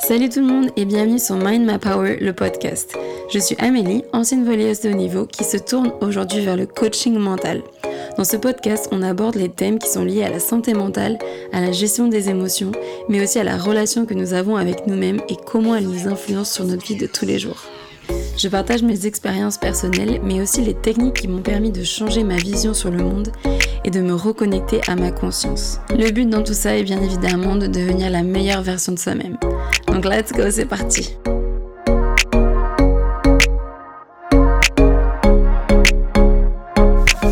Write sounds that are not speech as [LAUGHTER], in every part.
Salut tout le monde et bienvenue sur Mind My Power, le podcast. Je suis Amélie, ancienne volleyeuse de haut niveau qui se tourne aujourd'hui vers le coaching mental. Dans ce podcast, on aborde les thèmes qui sont liés à la santé mentale, à la gestion des émotions, mais aussi à la relation que nous avons avec nous-mêmes et comment elle nous influence sur notre vie de tous les jours. Je partage mes expériences personnelles, mais aussi les techniques qui m'ont permis de changer ma vision sur le monde et de me reconnecter à ma conscience. Le but dans tout ça est bien évidemment de devenir la meilleure version de soi-même. Donc let's go, c'est parti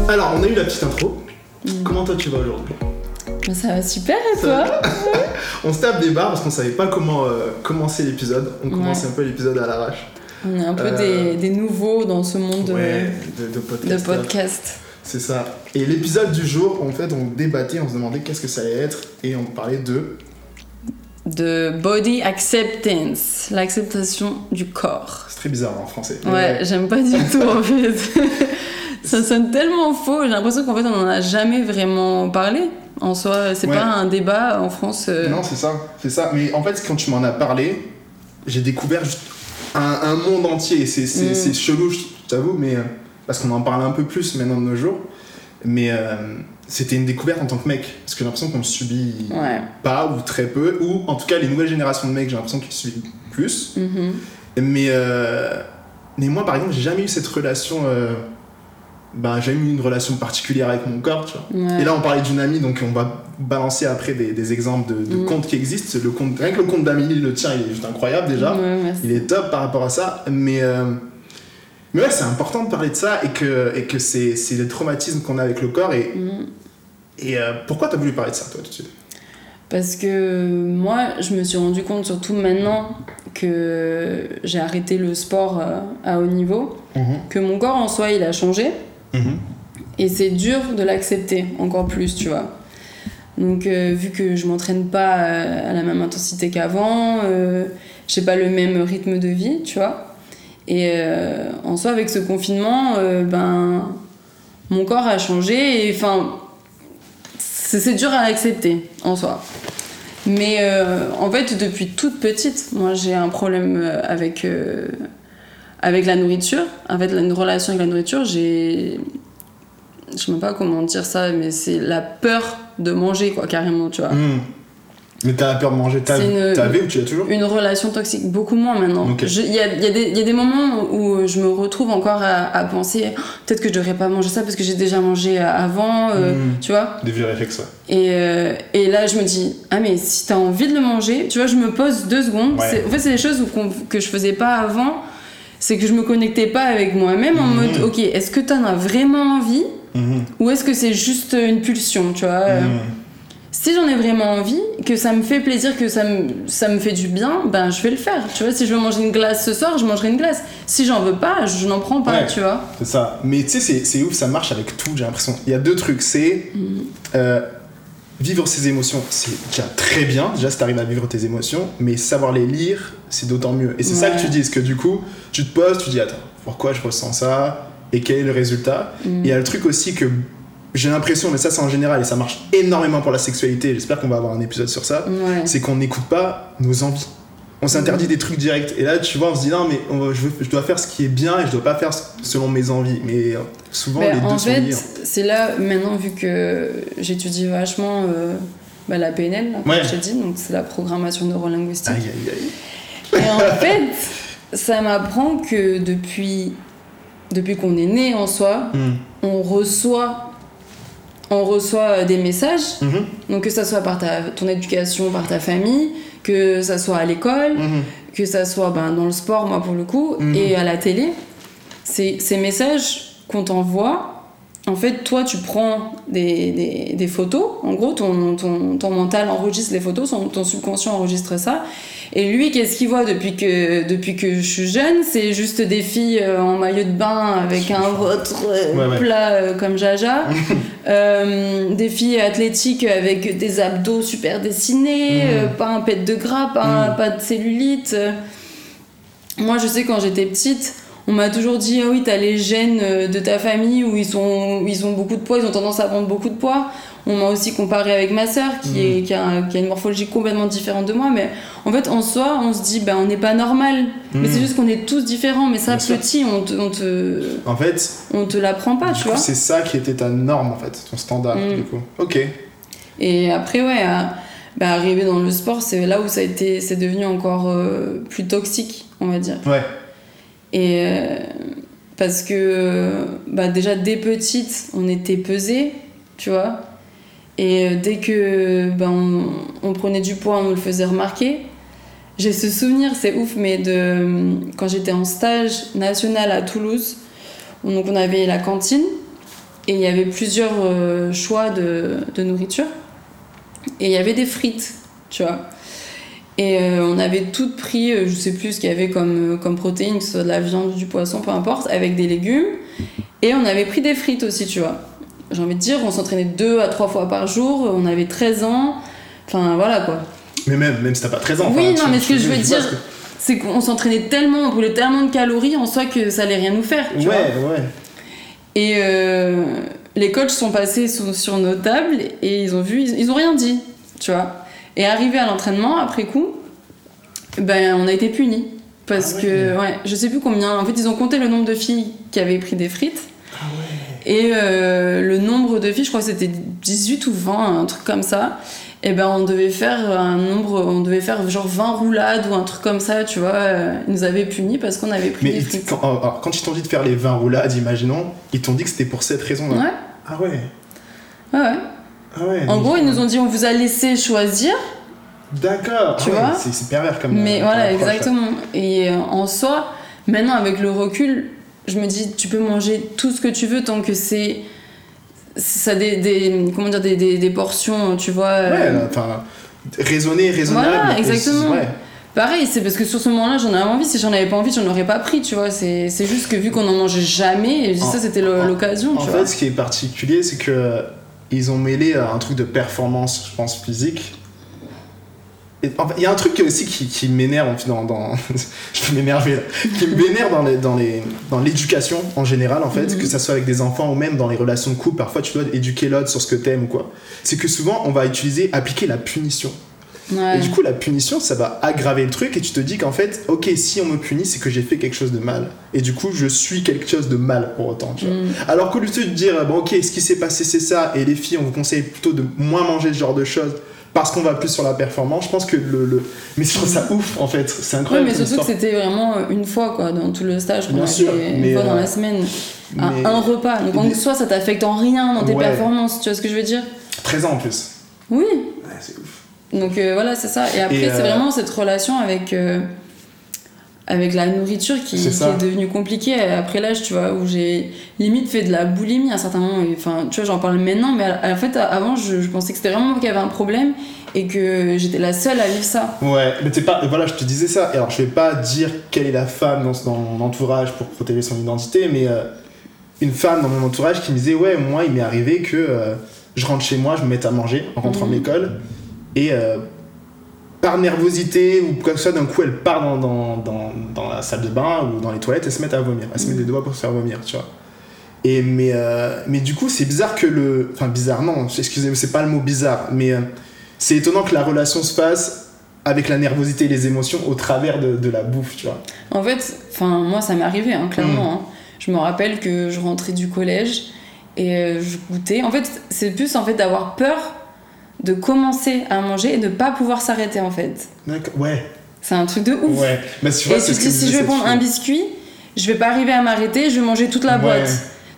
Alors, on a eu la petite intro. Comment toi tu vas aujourd'hui? Ça va super et toi? [LAUGHS] On se tape des barres parce qu'on savait pas comment euh, commencer l'épisode. On commence Ouais. un peu l'épisode à l'arrache. On est un peu Euh, des, des nouveaux dans ce monde de- Ouais, de, de de podcast. podcast. C'est ça. Et l'épisode du jour, en fait, on débattait, on se demandait qu'est-ce que ça allait être et on parlait de. De body acceptance, l'acceptation du corps. C'est très bizarre en français. Ouais, j'aime pas du tout en fait. [LAUGHS] Ça sonne tellement faux, j'ai l'impression qu'en fait on en a jamais vraiment parlé. En soi, c'est Ouais. pas un débat en France. euh, Non, c'est ça, c'est ça. Mais en fait, quand tu m'en as parlé, j'ai découvert juste un, un monde entier. C'est Mm. chelou, je t'avoue, mais euh, parce qu'on en parle un peu plus maintenant de nos jours. Mais euh, c'était une découverte en tant que mec, parce que j'ai l'impression qu'on subit Ouais. pas ou très peu, ou en tout cas les nouvelles générations de mecs, j'ai l'impression qu'ils subissent plus. Mhm. Mais, euh, mais moi, par exemple, j'ai jamais eu cette relation. Euh, j'ai jamais eu une relation particulière avec mon corps, tu vois. Ouais. Et là, on parlait d'une amie, donc on va balancer après des, des exemples de, de Mm. comptes qui existent. Le compte, rien que le compte d'Amélie, le tien, il est juste incroyable déjà. Ouais. Il est top par rapport à ça. Mais, euh, mais ouais, c'est important de parler de ça et que, et que c'est, c'est le traumatisme qu'on a avec le corps. Et, Mhm. et euh, pourquoi t'as voulu parler de ça, toi, tout de suite? Parce que moi, je me suis rendu compte, surtout maintenant que j'ai arrêté le sport euh, à haut niveau, que mon corps en soi, il a changé. Mhm. Et c'est dur de l'accepter encore plus, tu vois. Donc, euh, vu que je m'entraîne pas euh, à la même intensité qu'avant, euh, j'ai pas le même rythme de vie, tu vois. Et euh, en soi, avec ce confinement, euh, ben, mon corps a changé et enfin, c'est dur à accepter en soi. Mais euh, en fait, depuis toute petite, moi j'ai un problème avec, avec la nourriture. En fait, une relation avec la nourriture, j'ai. Je sais même pas comment dire ça, mais c'est la peur de manger, quoi, carrément, tu vois. Mhm. Mais t'as peur de manger, t'avais ou tu l'as toujours Une relation toxique, beaucoup moins maintenant. Il y, a, y, a y a des moments où je me retrouve encore à, à penser Oh, peut-être que je devrais pas manger ça parce que j'ai déjà mangé avant, euh, Mm. tu vois. Des vieux réflexes, ouais. Et, euh, et là, je me dis, ah, mais si t'as envie de le manger, tu vois, je me pose deux secondes. Ouais. En fait, c'est des choses où qu'on- que je faisais pas avant. C'est que je me connectais pas avec moi-même en Mhm. mode, ok, est-ce que t'en as vraiment envie Mhm. ou est-ce que c'est juste une pulsion, tu vois euh. Si j'en ai vraiment envie, que ça me fait plaisir, que ça me, ça me fait du bien, ben je vais le faire. Tu vois, si je veux manger une glace ce soir, je mangerai une glace. Si j'en veux pas, je n'en prends pas, Ouais. tu vois. C'est ça. Mais tu sais, c'est- c'est ouf, ça marche avec tout, j'ai l'impression. Il y a deux trucs. C'est euh, vivre ses émotions, c'est déjà très bien. Déjà, si t'arrives à vivre tes émotions, mais savoir les lire, c'est d'autant mieux. Et c'est ça que tu dis, parce que du coup, tu te poses, tu dis, attends, pourquoi je ressens ça? Et quel est le résultat? Mm. Il y a le truc aussi que j'ai l'impression, mais ça c'est en général, et ça marche énormément pour la sexualité, j'espère qu'on va avoir un épisode sur ça, Ouais. c'est qu'on n'écoute pas nos envies. On s'interdit des trucs directs. Et là, tu vois, on se dit non, mais on va- je, veux- je dois faire ce qui est bien et je dois pas faire selon mes envies. Mais euh, souvent, Ben, les deux en sont fait, hein. c'est là, maintenant, vu que j'étudie vachement euh, bah, la PNL, comme Ouais. je t'ai dit, donc c'est la programmation neurolinguistique. Aïe, aïe, aïe. Et en [LAUGHS] fait, ça m'apprend que depuis, depuis qu'on est né en soi, Hmm. on reçoit, on reçoit des messages, Mhm, donc que ça soit par ta, ton éducation, par ta famille, que ça soit à l'école, mhm. que ça soit ben, dans le sport, moi pour le coup, Mhm. et à la télé, ces messages qu'on t'envoie. En fait, toi, tu prends des, des, des photos. En gros, ton, ton, ton mental enregistre les photos, ton subconscient enregistre ça. Et lui, qu'est-ce qu'il voit depuis que, depuis que je suis jeune? C'est juste des filles euh, en maillot de bain avec un ventre euh, Ouais, ouais. plat euh, comme Jaja. [LAUGHS] Euh, des filles athlétiques avec des abdos super dessinés, euh, pas un pet de gras, pas, Mhm. pas de cellulite. Moi, je sais, quand j'étais petite, on m'a toujours dit ah oui, t'as les gènes de ta famille où ils, sont, où ils ont beaucoup de poids, ils ont tendance à prendre beaucoup de poids. On m'a aussi comparé avec ma sœur qui, est, qui, a, qui a une morphologie complètement différente de moi. Mais en fait, en soi, on se dit, ben, on n'est pas normal. Mais c'est juste qu'on est tous différents. Mais ça, Bien petit, on te, on te, En fait, on te l'apprend pas, tu coup, vois. c'est ça qui était ta norme, en fait, ton standard, Mm. du coup. Ok. Et après, ouais, à- bah, arriver dans le sport, c'est là où ça a été, c'est devenu encore euh, plus toxique, on va dire. Ouais. Et euh, parce que bah, déjà dès petite, on était pesé, tu vois. Et euh, dès que bah, on, prenait du poids, on le faisait remarquer. J'ai ce souvenir, c'est ouf, mais de quand j'étais en stage national à Toulouse, donc on avait la cantine et il y avait plusieurs euh, choix de, de nourriture. Et il y avait des frites, tu vois. Et euh, on avait toutes pris, euh, je sais plus ce qu'il y avait comme, euh, comme protéines, que ce soit de la viande, du poisson, peu importe, avec des légumes. Et on avait pris des frites aussi, tu vois. J'ai envie de dire, on s'entraînait deux à trois fois par jour, on avait 13 ans. Enfin voilà quoi. Mais même, même si t'as pas 13 ans. Oui, non, mais ce que je veux dire, C'est qu'on s'entraînait tellement, on brûlait tellement de calories en soi que ça allait rien nous faire. Tu vois. Ouais, ouais. Et euh, les coachs sont passés sur, sur nos tables et ils ont vu, ils, ils ont rien dit, tu vois. Et arrivé à l'entraînement, après coup, ben on a été punis. Parce Ah ouais. que, ouais, je sais plus combien. En fait, ils ont compté le nombre de filles qui avaient pris des frites. Ah Et euh, le nombre de filles, je crois que c'était 18 ou 20, un truc comme ça. Et ben on devait faire un nombre, on devait faire genre 20 roulades ou un truc comme ça, tu vois. euh, Ils nous avaient punis parce qu'on avait pris Mais des quand, alors, quand ils t'ont dit de faire les 20 roulades, imaginons, ils t'ont dit que c'était pour cette raison-là. Ouais, Ah ouais. ouais, ouais. Ah ouais. En gros, ils nous ont dit on vous a laissé choisir, D'accord. Tu Ah ouais, vois C'est pervers comme. mais euh, voilà, approche, exactement. Et euh, en soi, maintenant avec le recul, je me dis tu peux manger tout ce que tu veux tant que c'est ça des, des comment dire des, des, des portions, tu vois. Ouais, euh, là, enfin, raisonner, raisonnable. Voilà, exactement. Ouais. Pareil, c'est parce que sur ce moment-là, j'en avais envie. Si j'en avais pas envie, j'en aurais pas pris, tu vois. C'est c'est juste que vu qu'on en mangeait jamais, et En- ça, c'était en- l'occasion, En tu fait, vois. ce qui est particulier, c'est que ils ont mêlé euh, un truc de performance, je pense, physique. Il y a un truc aussi qui, qui m'énerve en fait, dans, dans [LAUGHS] je vais m'énerver là, qui m'énerve dans les dans les dans l'éducation en général en fait, Mhm. que ça soit avec des enfants ou même dans les relations de couple, parfois tu dois éduquer l'autre sur ce que t'aimes ou quoi. C'est que souvent on va utiliser appliquer la punition. Ouais. Et du coup, la punition, ça va aggraver le truc et tu te dis qu'en fait, ok, si on me punit, c'est que j'ai fait quelque chose de mal. Et du coup, je suis quelque chose de mal pour autant. Tu vois. Mm. Alors qu'au lieu de dire, bon, ok, ce qui s'est passé, c'est ça, et les filles, on vous conseille plutôt de moins manger ce genre de choses parce qu'on va plus sur la performance, je pense que le. le... Mais je trouve ça ouf, en fait. C'est incroyable. mais comme surtout que c'était vraiment une fois, quoi, dans tout le stage qu'on une mais, fois dans euh, la semaine. Un, mais- un repas. Donc en mais- soi, ça t'affecte en rien dans tes Ouais. performances, tu vois ce que je veux dire? Présent en plus. Oui. Ouais, c'est ouf. Donc euh, voilà, c'est ça. Et après, c'est euh, vraiment cette relation avec, euh, avec la nourriture qui, est devenue compliquée après l'âge, tu vois, où j'ai limite fait de la boulimie à un certain moment. Enfin, tu vois, j'en parle maintenant, mais en fait, avant, je, je pensais que c'était vraiment moi qui avait un problème et que j'étais la seule à vivre ça. Ouais, mais t'es pas. Voilà, je te disais ça. Et alors, je vais pas dire quelle est la femme dans, dans mon entourage pour protéger son identité, mais euh, une femme dans mon entourage qui me disait Ouais, moi, il m'est arrivé que euh, je rentre chez moi, je me mette à manger en rentrant Mhm. de l'école, et euh, par nervosité ou quoi que ce soit, d'un coup, elle part dans, dans, dans, dans la salle de bain ou dans les toilettes et se met à vomir. Elle se met des doigts pour se faire vomir, tu vois. Et mais, euh, mais du coup, c'est bizarre que le. Enfin, bizarre, non, excusez-moi, c'est pas le mot bizarre, mais euh, c'est étonnant que la relation se fasse avec la nervosité et les émotions au travers de, de la bouffe, tu vois. En fait, enfin, moi, ça m'est arrivé, hein, Mm. clairement. hein. Je me rappelle que je rentrais du collège et euh, je goûtais. En fait, c'est plus en fait d'avoir peur de commencer à manger et de pas pouvoir s'arrêter, en fait. D'accord, ouais. C'est un truc de ouf. Ouais. Bah, tu vois, et c'est tu ce te que dis, me si je vais prendre un biscuit, je vais pas arriver à m'arrêter, je vais manger toute la Ouais. boîte.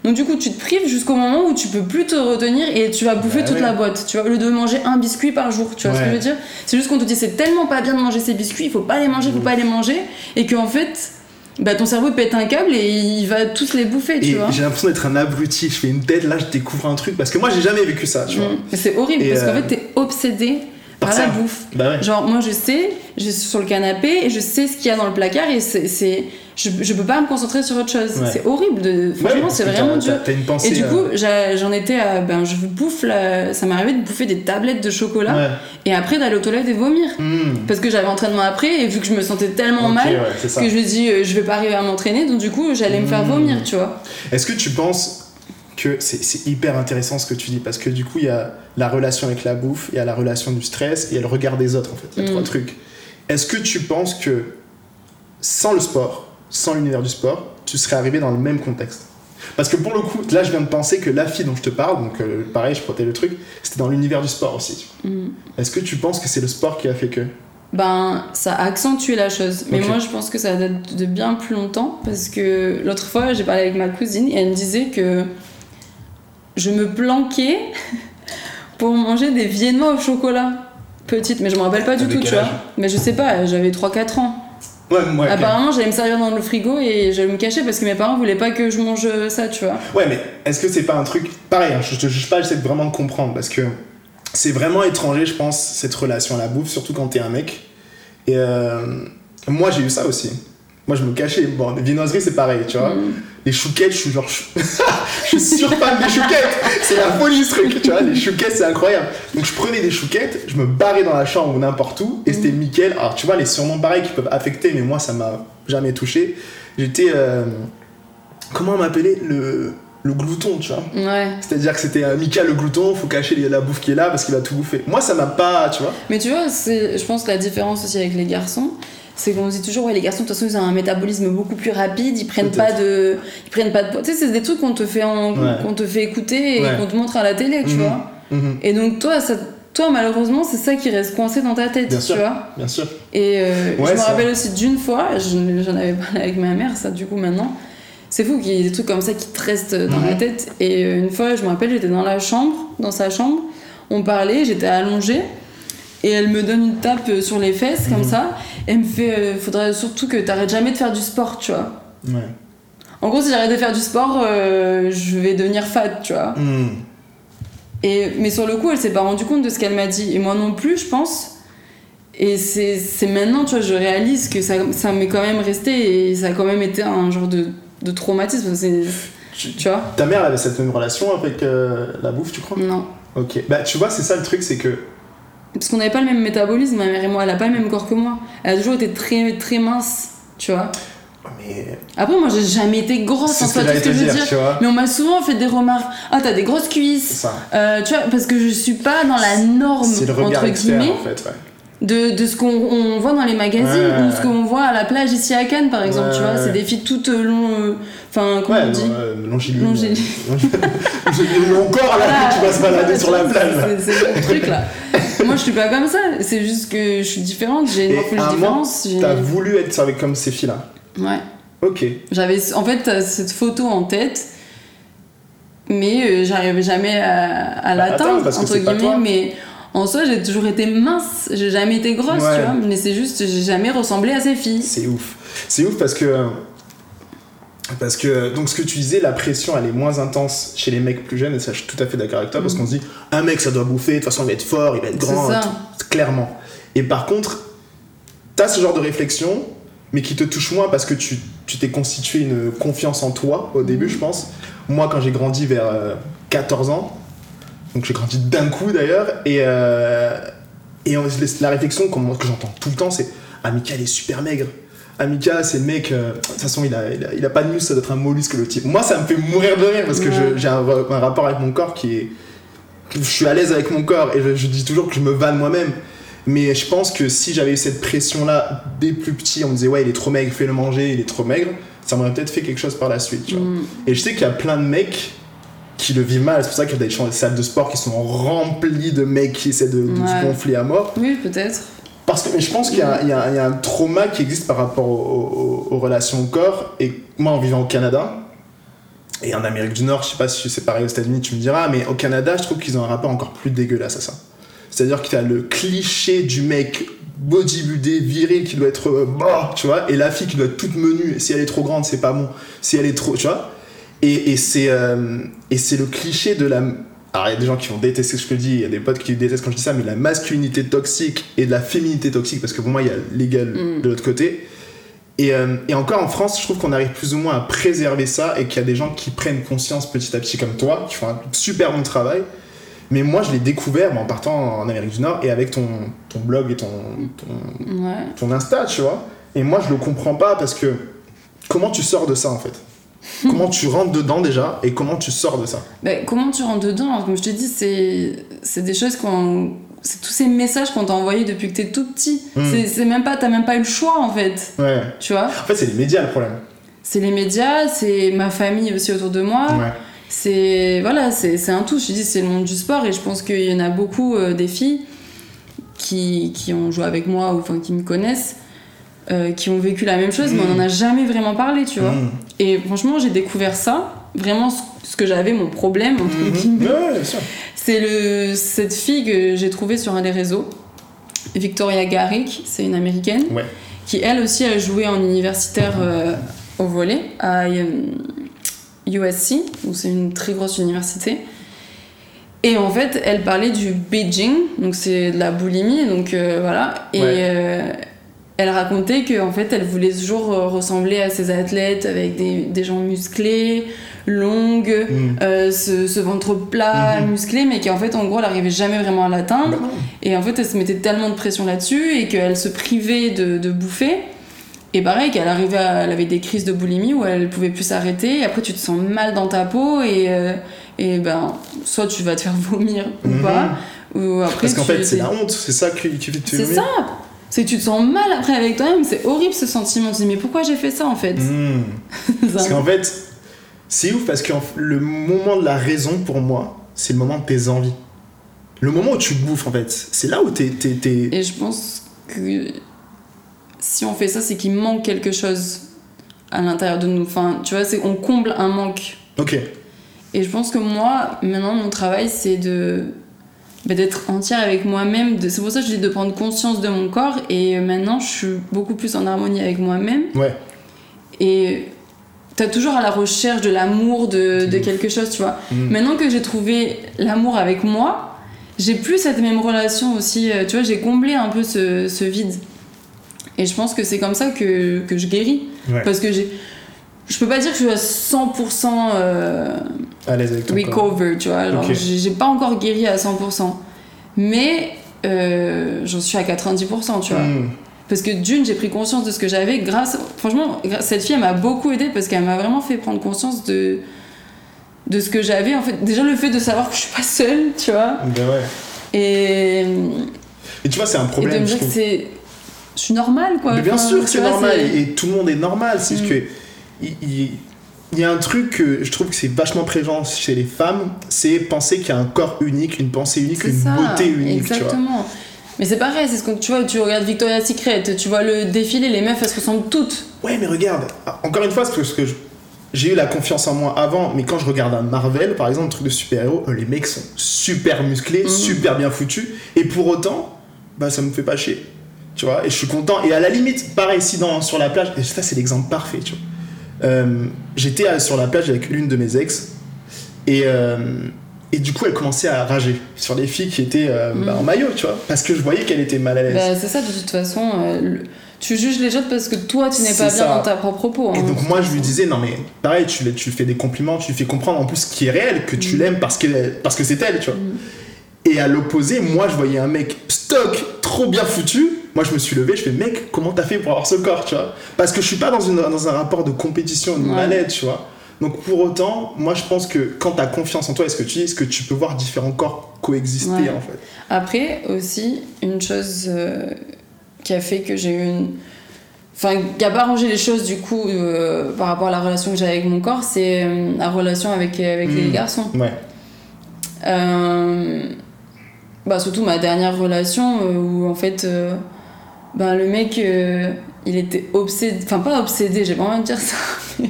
Donc du coup, tu te prives jusqu'au moment où tu peux plus te retenir et tu vas bouffer Bah toute ouais. la boîte. Tu vois, au lieu de manger un biscuit par jour. Tu vois ce que je veux dire? C'est juste qu'on te dit c'est tellement pas bien de manger ces biscuits, il faut pas les manger, il faut pas les manger, et qu'en fait, bah ton cerveau pète un câble et il va tous les bouffer, tu Et vois. j'ai l'impression d'être un abruti. Je fais une tête, là, je découvre un truc. Parce que moi, j'ai jamais vécu ça, tu vois. Mm. C'est horrible Et, parce qu'en euh, fait, t'es obsédé par par la bouffe. Bah ouais. Genre, moi je sais, je suis sur le canapé et je sais ce qu'il y a dans le placard et c'est. Je, je peux pas me concentrer sur autre chose. Ouais. C'est horrible. De... Franchement, c'est vraiment dur. Et du euh, coup, j'en étais à. Ben, je bouffe la... Ça m'est arrivé de bouffer des tablettes de chocolat ouais. et après d'aller aux toilettes et vomir. Mm. Parce que j'avais entraînement après et vu que je me sentais tellement mal que je me dis euh, je vais pas arriver à m'entraîner donc du coup j'allais me faire Mm. vomir, tu vois. Est-ce que tu penses que c'est hyper intéressant ce que tu dis parce que du coup il y a la relation avec la bouffe, il y a la relation du stress et il y a le regard des autres en fait. Il y a trois Mm. trucs. Est-ce que tu penses que sans le sport, sans l'univers du sport, tu serais arrivé dans le même contexte? Parce que pour le coup, là je viens de penser que la fille dont je te parle, donc euh, pareil, je protège le truc, c'était dans l'univers du sport aussi. Mm. Est-ce que tu penses que c'est le sport qui a fait que? Ben, ça a accentué la chose. Mais moi, je pense que ça date de bien plus longtemps. Parce que l'autre fois, j'ai parlé avec ma cousine et elle me disait que je me planquais [LAUGHS] pour manger des viennois au chocolat. Petite, mais je me rappelle pas du Avec tout, tu vois. Mais je sais pas, j'avais 3-4 ans. Ouais, ouais, ok. Apparemment, j'allais me servir dans le frigo et j'allais me cacher parce que mes parents voulaient pas que je mange ça, tu vois. Ouais, mais est-ce que c'est pas un truc. Pareil, hein, je te juge pas, j'essaie de vraiment comprendre parce que c'est vraiment étranger, je pense, cette relation à la bouffe, surtout quand t'es un mec. Et euh, moi, j'ai eu ça aussi. Moi, je me cachais. Bon, les viennoiseries, c'est pareil, tu vois. Mm. Les chouquettes, je suis genre. [LAUGHS] je suis sur fan des chouquettes C'est la folie ce truc, tu vois. Les chouquettes, c'est incroyable. Donc, je prenais des chouquettes, je me barrais dans la chambre ou n'importe où, et c'était nickel. Alors, tu vois, les surnoms pareils qui peuvent affecter, mais moi, ça m'a jamais touché. J'étais. euh, comment on m'appelait? Le, le glouton, tu vois. Ouais. C'est-à-dire que c'était euh, Mika le glouton, faut cacher les- la bouffe qui est là parce qu'il va tout bouffer. Moi, ça m'a pas, tu vois. Mais tu vois, c'est, je pense que la différence aussi avec les garçons, c'est qu'on se dit toujours, ouais, les garçons, de toute façon, ils ont un métabolisme beaucoup plus rapide, ils prennent pas de, ils prennent pas de poids. Tu sais, c'est des trucs qu'on te fait en, Ouais. qu'on te fait écouter et Ouais. qu'on te montre à la télé, tu Mhm. vois. Mhm. Et donc, toi, ça, toi, malheureusement, c'est ça qui reste coincé dans ta tête, Bien tu sûr. vois. Bien sûr. Et euh, Ouais, je me rappelle aussi d'une fois, je- j'en avais parlé avec ma mère, ça, du coup, maintenant. C'est fou qu'il y ait des trucs comme ça qui te restent dans la Mhm. tête. Et euh, une fois, je me rappelle, j'étais dans la chambre, dans sa chambre, on parlait, j'étais allongée, et elle me donne une tape euh, sur les fesses, comme Mhm. ça, et elle me fait euh, Faudrait surtout que t'arrêtes jamais de faire du sport, tu vois. Ouais. En gros, si j'arrête de faire du sport, euh, je vais devenir fat, tu vois. Mhm. Et, mais sur le coup, elle s'est pas rendue compte de ce qu'elle m'a dit. Et moi non plus, je pense. Et c'est c'est maintenant, tu vois, je réalise que ça, ça m'est quand même resté et ça a quand même été un genre de, de traumatisme. C'est- Tu- Tu vois Ta mère elle avait cette même relation avec euh, la bouffe, tu crois? Non. Ok. Bah, tu vois, c'est ça le truc, c'est que. Parce qu'on n'avait pas le même métabolisme, ma mère et moi. Elle a pas le même corps que moi. Elle a toujours été très, très mince, tu vois. Mais. Après, moi, j'ai jamais été grosse, en que soi, tout ce que je veux dire. Mais on m'a souvent fait des remarques. Ah, t'as des grosses cuisses. ça. Euh, tu vois, parce que je suis pas dans la norme, C'est le regard entre externe, guillemets. en fait, ouais. De, de ce qu'on on voit dans les magazines Ouais, ou ce qu'on voit à la plage ici à Cannes par exemple Ouais, tu vois c'est des filles toutes longues euh, enfin comment Ouais, on dit euh. Longiligne. Longiligne. Mon [LAUGHS] corps là, Voilà. tu vas se balader sur la plage. là. c'est le truc là [LAUGHS] moi je suis pas comme ça c'est juste que je suis différente j'ai une morphologie différente T'as voulu être avec comme ces filles-là. ouais Ok. j'avais en fait cette photo en tête mais euh, j'arrivais jamais à, à Bah, l'atteindre entre guillemets mais en soi j'ai toujours été mince j'ai jamais été grosse Ouais. tu vois mais c'est juste j'ai jamais ressemblé à ces filles C'est ouf. C'est ouf parce que. Parce que, donc ce que tu disais, la pression elle est moins intense chez les mecs plus jeunes, et ça je suis tout à fait d'accord avec toi, parce Mhm. qu'on se dit, un mec ça doit bouffer, de toute façon il va être fort, il va être grand, ça. clairement. Et par contre, t'as ce genre de réflexion, mais qui te touche moins parce que tu tu t'es constitué une confiance en toi au début, Mhm. je pense. Moi quand j'ai grandi vers euh, 14 ans, donc j'ai grandi d'un coup d'ailleurs, et, euh, et la réflexion que j'entends tout le temps c'est, ah Mika il est super maigre. Amika, c'est le mec, euh, de toute façon, il a, il, a, il a pas de muscle, ça doit être un mollusque le type. Moi, ça me fait mourir de rire parce que Ouais. j'ai un, ra- un rapport avec mon corps qui est. Je suis à l'aise avec mon corps et je, je dis toujours que je me vanne moi-même. Mais je pense que si j'avais eu cette pression-là dès plus petit, on me disait ouais, il est trop maigre, fais-le manger, il est trop maigre, ça m'aurait peut-être fait quelque chose par la suite. Tu vois. Mm. Et je sais qu'il y a plein de mecs qui le vivent mal. C'est pour ça qu'il y a des, salles de sport qui sont remplies de mecs qui essaient de, de Ouais. se gonfler à mort. oui peut-être Parce que mais je pense qu'il y, a- y y un trauma qui existe par rapport au- au- aux relations au corps. Et moi, en vivant au Canada et en Amérique du Nord, je sais pas si c'est pareil aux États-Unis, tu me diras, mais au Canada, je trouve qu'ils ont un rapport encore plus dégueulasse à ça. C'est-à-dire que tu as le cliché du mec bodybuildé, viril, qui doit être euh, mort, tu vois, et la fille qui doit être toute menue. Si elle est trop grande, c'est pas bon. Si elle est trop, tu vois. Et, et c'est euh, et c'est le cliché de la. Alors, il y a des gens qui vont détester ce que je dis, il y a des potes qui détestent quand je dis ça, mais la masculinité toxique et de la féminité toxique, parce que pour moi, il y a l'égal Mm. de l'autre côté. Et, euh, et encore en France, je trouve qu'on arrive plus ou moins à préserver ça et qu'il y a des gens qui prennent conscience petit à petit, comme toi, qui font un super bon travail. Mais moi, je l'ai découvert en partant en Amérique du Nord et avec ton, ton blog et ton, ton, ouais ton Insta, tu vois. Et moi, je le comprends pas parce que comment tu sors de ça en fait? [LAUGHS] comment tu rentres dedans déjà et comment tu sors de ça Ben, comment tu rentres dedans? Comme je te dis, c'est c'est des choses qu'on. C'est tous ces messages qu'on t'a envoyés depuis que t'es tout petit. Mm. C'est- même pas. T'as même pas eu le choix en fait. Ouais. Tu vois? En fait, c'est les médias le problème. C'est les médias, c'est ma famille aussi autour de moi. Ouais. C'est. Voilà, c'est c'est un tout. Je te dis, c'est le monde du sport et je pense qu'il y en a beaucoup euh, des filles qui, qui ont joué avec moi ou enfin qui me connaissent. Euh, qui ont vécu la même chose, mais on en a jamais vraiment parlé, tu vois. Mm. Et franchement, j'ai découvert ça, vraiment ce, que j'avais, mon problème, entre guillemets. Ouais. C'est le, cette fille que j'ai trouvée sur un des réseaux, Victoria Garrick, c'est une américaine, Ouais. qui elle aussi a joué en universitaire euh, au volet à euh, USC, donc c'est une très grosse université. Et en fait, elle parlait du Beijing, donc c'est de la boulimie, donc euh, voilà. Et Ouais. Elle racontait qu'en fait, elle voulait toujours euh, ressembler à ses athlètes avec des, des jambes musclées, longues, Mm. euh, ce, ce ventre plat, Mhm. musclé, mais qu'en fait, en gros, elle arrivait jamais vraiment à l'atteindre. Bah. Et en fait, elle se mettait tellement de pression là-dessus et qu'elle se privait de, de bouffer. Et pareil, qu'elle arrivait à- elle avait des crises de boulimie où elle pouvait plus s'arrêter. Et après, tu te sens mal dans ta peau et, euh, et ben, soit tu vas te faire [LAUGHS] vomir ou Mhm. pas. Ou après, Parce qu'en fait, c'est la honte, c'est ça qui, qui fait te C'est ça C'est tu te sens mal après avec toi-même. C'est horrible ce sentiment. Tu te dis, mais pourquoi j'ai fait ça en fait? [LAUGHS] Mm. Parce qu'en fait, c'est ouf parce que le moment de la raison pour moi, c'est le moment de tes envies. Le moment où tu bouffes en fait, c'est là où t'es. t'es- t'es- Et je pense que si on fait ça, c'est qu'il manque quelque chose à l'intérieur de nous. Enfin, tu vois, c'est on comble un manque. Ok. Et je pense que moi, maintenant, mon travail, c'est de bah, d'être entière avec moi-même. C'est pour ça que je dis de prendre conscience de mon corps. Et maintenant, je suis beaucoup plus en harmonie avec moi-même. Ouais. Et t'as toujours à la recherche de l'amour, de, de quelque chose, tu vois. Mm. Maintenant que j'ai trouvé l'amour avec moi, j'ai plus cette même relation aussi. euh, Tu vois, j'ai comblé un peu ce, ce vide. Et je pense que c'est comme ça que, que je guéris. Ouais. Parce que j'ai. Je peux pas dire que je suis à 100% euh, À l'aise avec ton corps. recover, tu vois. Genre, Ok. j'ai pas encore guéri à 100%. Mais euh, j'en suis à 90%, tu vois. Mm. Parce que d'une, j'ai pris conscience de ce que j'avais grâce. Franchement, cette fille, elle m'a beaucoup aidée parce qu'elle m'a vraiment fait prendre conscience de, de ce que j'avais. En fait, déjà le fait de savoir que je suis pas seule, tu vois. Ben ouais. Et, Et tu vois, c'est un et de problème. me je dire que c'est. Je suis normale, quoi. Mais bien Enfin, sûr que c'est normal et, tout le monde est normal. C'est juste Mm. que il, il- il y a un truc que je trouve que c'est vachement présent chez les femmes, c'est penser qu'il y a un corps unique, une pensée unique, une ça, beauté unique. Tu vois. Exactement. Mais c'est pareil, c'est ce que tu vois, tu regardes Victoria's Secret, tu vois le défilé, les meufs elles se ressemblent toutes. Ouais, mais regarde, encore une fois, parce que j'ai eu la confiance en moi avant, mais quand je regarde un Marvel, par exemple, un truc de super-héros, euh, les mecs sont super musclés, Mhm. super bien foutus, et pour autant, bah ça me fait pas chier. Tu vois, et je suis content. Et à la limite, pareil, si dans, sur la plage, et ça c'est l'exemple parfait, tu vois. Euh, J'étais sur la plage avec l'une de mes ex, et, euh, et du coup elle commençait à rager sur les filles qui étaient euh, bah, Mhm. en maillot, tu vois, parce que je voyais qu'elle était mal à l'aise. Bah, c'est ça de toute façon. le- Tu juges les autres parce que toi tu n'es pas bien dans ta propre peau. Et hein. donc moi je lui disais non mais pareil tu, tu fais des compliments, tu lui fais comprendre en plus ce qui est réel, que tu Mm. l'aimes parce que parce que c'est elle, tu vois. Mm. Et à l'opposé, moi je voyais un mec stock, trop bien foutu. Moi je me suis levé, je fais mec comment t'as fait pour avoir ce corps, tu vois? Parce que je suis pas dans, une, dans un rapport de compétition, de Ouais. mal-être, tu vois. Donc pour autant, moi je pense que quand t'as confiance en toi et ce que tu dis, est-ce que tu peux voir différents corps coexister Ouais. en fait? Après aussi une chose euh, qui a fait que j'ai eu une. Enfin, qui a pas arrangé les choses du coup euh, par rapport à la relation que j'ai avec mon corps, c'est euh, la relation avec, avec les Mm. garçons. Ouais. Euh, bah, surtout ma dernière relation euh, où en fait euh, ben, le mec euh, il était obsédé enfin pas obsédé j'ai pas envie de dire ça [LAUGHS]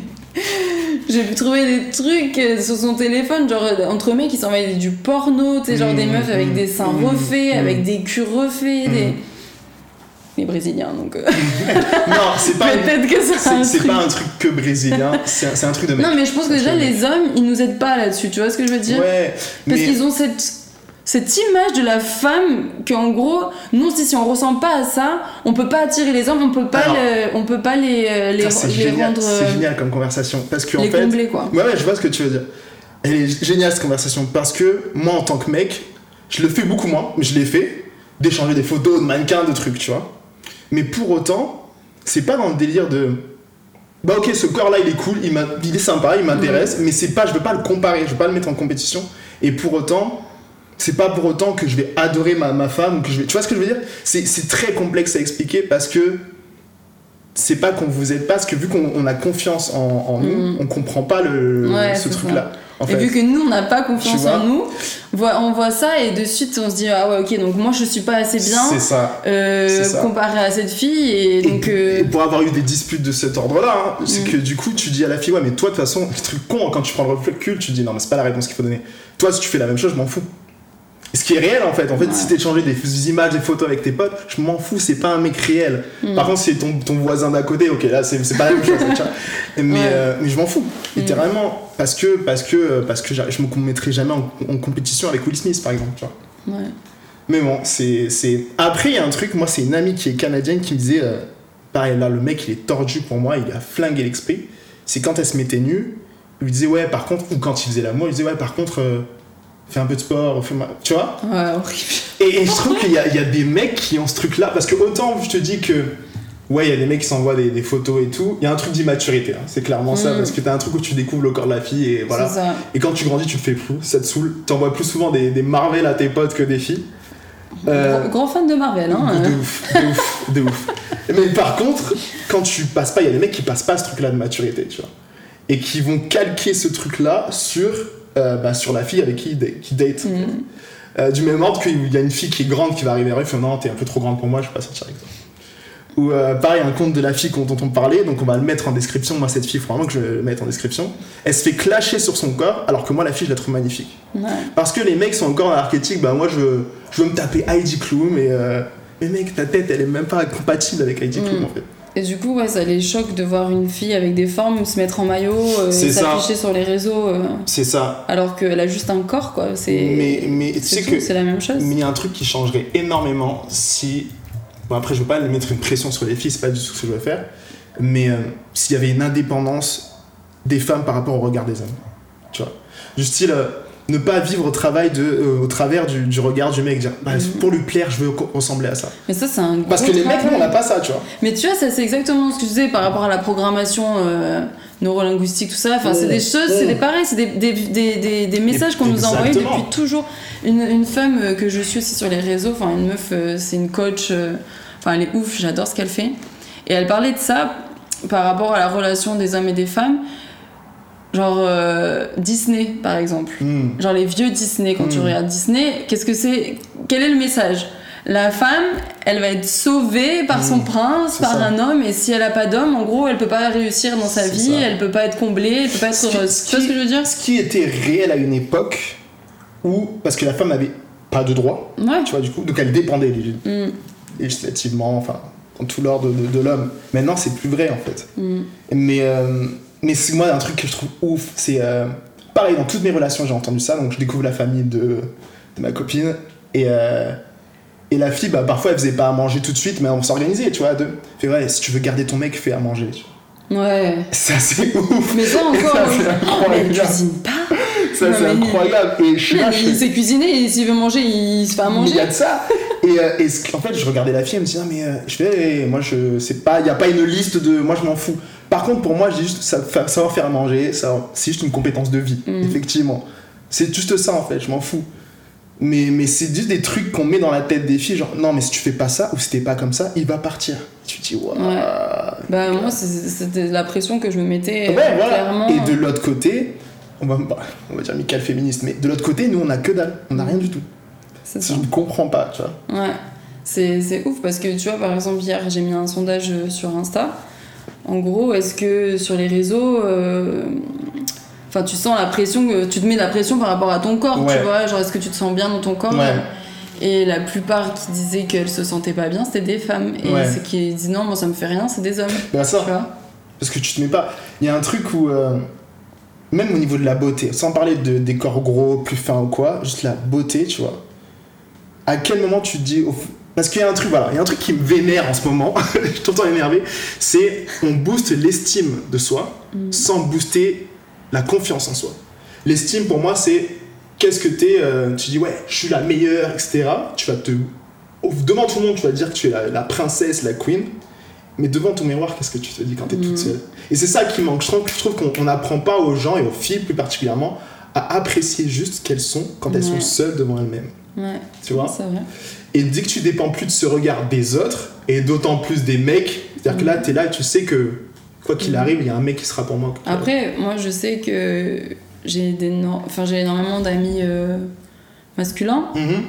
j'ai pu trouver des trucs sur son téléphone genre entre mecs qui s'envoyaient du porno tu sais genre des Mmh, meufs avec mmh, des seins mmh, refaits avec des culs refaits des les brésiliens donc euh, [LAUGHS] Non, c'est pas, [LAUGHS] peut-être que c'est pas un truc que brésilien, c'est un, un truc de mec. non mais je pense que déjà les hommes ils nous aident pas là-dessus tu vois ce que je veux dire? Ouais, Parce mais qu'ils ont cette, cette image de la femme qu'en gros, nous, si, si on ressent pas à ça, on peut pas attirer les hommes, on peut pas, Alors, le- on peut pas les, euh, les, génial, rendre. c'est euh, génial comme conversation. Parce que, en les fait. combler, quoi. Ouais, ouais, je vois ce que tu veux dire. Elle est géniale cette conversation. Parce que moi, en tant que mec, je le fais beaucoup moins, mais je l'ai fait. D'échanger des photos de mannequins, de trucs, tu vois. Mais pour autant, c'est pas dans le délire de. bah ok, ce corps-là, il est cool, il est sympa, il m'intéresse, mais c'est pas, je veux pas le comparer, je veux pas le mettre en compétition. Et pour autant, c'est pas pour autant que je vais adorer ma, ma femme ou que je vais. Tu vois ce que je veux dire? C'est, très complexe à expliquer parce que c'est pas qu'on vous aide pas, parce que vu qu'on on a confiance en, en nous, Mhm. on comprend pas le, Ouais, ce truc-là. En Et vu que nous, on n'a pas confiance en nous, on voit, on voit ça et de suite, on se dit Ah ouais, ok, donc moi je suis pas assez bien ça. euh, ça. comparé à cette fille. Et donc. euh, Et pour avoir eu des disputes de cet ordre-là, hein, c'est Mm. que du coup, tu dis à la fille, ouais, mais toi, de toute façon, le truc con, quand tu prends le recul, tu dis, non, mais c'est pas la réponse qu'il faut donner. Toi, si tu fais la même chose, je m'en fous. Ce qui est réel, en fait, en fait, Ouais. si t'échanges des, des images, des photos avec tes potes, je m'en fous, c'est pas un mec réel. Mm. Par contre, si c'est ton, ton voisin d'à côté, ok, là, c'est c'est pas la même chose. [LAUGHS] Mais, Ouais. euh, mais je m'en fous, Mm. littéralement. Parce que, parce que, parce que je me mettrai jamais en, en compétition avec Will Smith, par exemple, tu vois. ouais. Mais bon, c'est. c'est- Après, il y a un truc, moi, c'est une amie qui est canadienne qui me disait euh, pareil, là, le mec, il est tordu pour moi, il a flingué l'esprit. C'est quand elle se mettait nue, il lui disait, ouais, par contre, ou quand il faisait l'amour, il disait, ouais, par contre, euh, fais un peu de sport, fais ma- tu vois Ouais, horrible. et, et je trouve qu'il y a, il y a des mecs qui ont ce truc-là, parce que autant je te dis que. Ouais, il y a des mecs qui s'envoient des, des photos et tout. Il y a un truc d'immaturité, hein, c'est clairement ça, Mm. parce que t'as un truc où tu découvres le corps de la fille et voilà. Ça. Et quand tu grandis, tu te fais flou, ça te saoule. T'envoies plus souvent des, des Marvel à tes potes que des filles. Euh, Grand fan de Marvel, hein. de euh. ouf, de ouf, de ouf. Mais par contre, quand tu passes pas, il y a des mecs qui passent pas ce truc-là de maturité, tu vois. Et qui vont calquer ce truc-là sur, euh, bah, sur la fille avec qui da- qui date. Mm. Euh, du même ordre qu'il y a une fille qui est grande qui va arriver et fait non, t'es un peu trop grande pour moi, je vais pas sortir avec toi. Ou euh, pareil, un compte de la fille dont on parlait, donc on va le mettre en description. Moi, cette fille, faut vraiment que je le mette en description. Elle se fait clasher sur son corps, alors que moi, la fille, je la trouve magnifique. Ouais. Parce que les mecs sont encore dans l'archétype, bah moi je veux, je veux me taper Heidi Klum mais, euh, mais mec ta tête elle est même pas compatible avec Heidi Klum Mm. en fait. Et du coup, ouais, ça les choque de voir une fille avec des formes se mettre en maillot, euh, s'afficher sur les réseaux, euh, C'est ça. alors qu'elle a juste un corps, quoi. C'est Mais, mais tu sais que c'est la même chose. mais il y a un truc qui changerait énormément si bon après je veux pas mettre une pression sur les filles, c'est pas du tout ce que je veux faire, mais euh, s'il y avait une indépendance des femmes par rapport au regard des hommes. Tu vois? Du style euh, ne pas vivre au travail de euh, au travers du, du regard du mec dire bah, Mhm. pour lui plaire, je veux ressembler à ça. Mais ça, c'est un Parce que les mecs, nous, on n'a pas ça, tu vois. Mais tu vois, ça c'est exactement ce que je disais par rapport à la programmation euh, neurolinguistique, tout ça. Enfin, c'est Mm. des choses, Mm. c'est des pareils, c'est des, des, des, des, des messages qu'on nous a envoyés depuis toujours. Une, une femme euh, que je suis aussi sur les réseaux, enfin une meuf, c'est une coach, euh, enfin elle est ouf, j'adore ce qu'elle fait. Et elle parlait de ça par rapport à la relation des hommes et des femmes. Genre euh, Disney, par exemple. Mm. Genre les vieux Disney, quand tu Mm. regardes Disney, qu'est-ce que c'est Quel est le message? La femme, elle va être sauvée par son Mm. prince, par ça. un homme, et si elle a pas d'homme, en gros, elle peut pas réussir dans sa vie, ça. elle peut pas être comblée, elle peut pas être heureuse. Tu vois ce que je veux dire? Ce qui était réel à une époque où, parce que la femme n'avait pas de droit, Ouais. tu vois, du coup, donc elle dépendait lég- législativement, enfin, dans tout l'ordre de, de l'homme. Maintenant, c'est plus vrai, en fait. Mais, euh, mais c'est moi, un truc que je trouve ouf, c'est. euh, pareil, dans toutes mes relations, j'ai entendu ça, donc je découvre la famille de, de ma copine, et. euh, et la fille, bah, parfois, elle faisait pas à manger tout de suite, mais on s'organisait, tu vois. Fait, ouais, si tu veux garder ton mec, fais à manger. tu vois. Ouais. Ça, c'est ouf. Mais ça encore, Ça, c'est oh, mais elle cuisine pas. Ça, c'est mais- incroyable. Et je suis là, je il sait cuisiner et s'il veut manger, il se fait à Mais il manger. y a de ça. Et, euh, et en fait, je regardais la fille, elle me disait, non, mais euh, je fais, eh, moi, je sais pas, il n'y a pas une liste de. Moi, je m'en fous. Par contre, pour moi, j'ai juste savoir faire à manger, ça- c'est juste une compétence de vie, Mm. effectivement. C'est juste ça, en fait, je m'en fous. Mais, mais c'est juste des trucs qu'on met dans la tête des filles, genre, non, mais si tu fais pas ça, ou si t'es pas comme ça, il va partir. Tu te dis, waouh. Ouais. Bah, moi, c'était la pression que je me mettais. Ouais, euh, voilà. Clairement. Et de l'autre côté, on va, bah, on va dire Michael féministe, mais de l'autre côté, nous, on a que dalle. On a rien du tout. C'est Je ça. ne comprends pas, tu vois. Ouais, c'est c'est ouf parce que tu vois, par exemple, hier j'ai mis un sondage euh, sur Insta. En gros, est-ce que sur les réseaux, euh, enfin, tu sens la pression, tu te mets la pression par rapport à ton corps, Ouais. tu vois, genre est-ce que tu te sens bien dans ton corps Ouais. Et la plupart qui disaient qu'elles se sentaient pas bien, c'était des femmes. Et Ouais. ceux qui disent non, moi ça me fait rien, c'est des hommes. Vois Parce que tu te mets pas. Il y a un truc où. euh, même au niveau de la beauté, sans parler de, des corps gros, plus fins ou quoi, juste la beauté, tu vois. À quel moment tu te dis. au Parce qu'il y a un truc, voilà, il y a un truc qui me vénère en ce moment, [LAUGHS] je suis tout le temps énervé, c'est on booste l'estime de soi Mm. sans booster la confiance en soi. L'estime pour moi, c'est qu'est-ce que t'es, euh, tu dis ouais, je suis la meilleure, etc. Tu vas te. Devant tout le monde, tu vas dire que tu es la, la princesse, la queen. Mais devant ton miroir, qu'est-ce que tu te dis quand t'es toute Mm. seule? Et c'est ça qui manque. Je trouve, je trouve qu'on n'apprend pas aux gens, et aux filles plus particulièrement, à apprécier juste ce qu'elles sont quand elles sont seules devant elles-mêmes. Ouais, Tu vois? c'est vrai. Et dès que tu dépends plus de ce regard des autres, et d'autant plus des mecs, c'est-à-dire que là, t'es là et tu sais que quoi qu'il arrive, il y a un mec qui sera pour moi. Après, moi, je sais que j'ai enfin, énormément d'amis euh, masculins Mhm.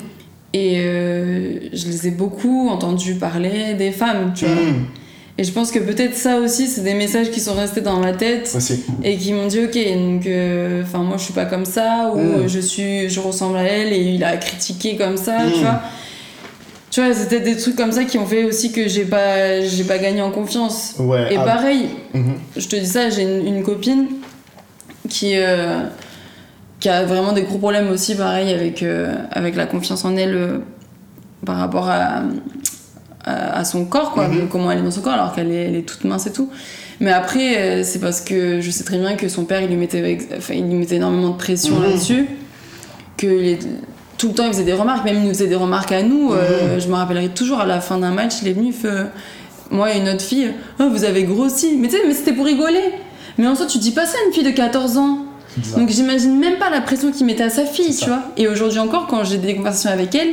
et euh, je les ai beaucoup entendus parler des femmes, tu vois. Mhm. Et je pense que peut-être ça aussi, c'est des messages qui sont restés dans ma tête Aussi. et qui m'ont dit ok, donc, euh, enfin, moi, je suis pas comme ça ou Mm. euh, je suis, je ressemble à elle et il a critiqué comme ça, Mm. tu vois. Tu vois, c'était des trucs comme ça qui ont fait aussi que j'ai pas, j'ai pas gagné en confiance. Ouais. Et ah, pareil, mhm. je te dis ça, j'ai une, une copine qui, euh, qui a vraiment des gros problèmes aussi, pareil, avec, euh, avec la confiance en elle euh, par rapport à, à, à son corps, quoi, Mhm. comment elle est dans son corps, alors qu'elle est, elle est toute mince et tout. Mais après, c'est parce que je sais très bien que son père, il lui mettait, enfin, il lui mettait énormément de pression Mhm. là-dessus, que il est- tout le temps il faisait des remarques, même il nous faisait des remarques à nous. euh, je me rappellerai toujours à la fin d'un match, il est venu, il fait, euh, moi et une autre fille, Oh, vous avez grossi. Mais tu sais, mais c'était pour rigoler. Mais en soi, tu dis pas ça à une fille de 14 ans. Donc j'imagine même pas la pression qu'il mettait à sa fille, tu vois. Et aujourd'hui encore, quand j'ai des conversations avec elle,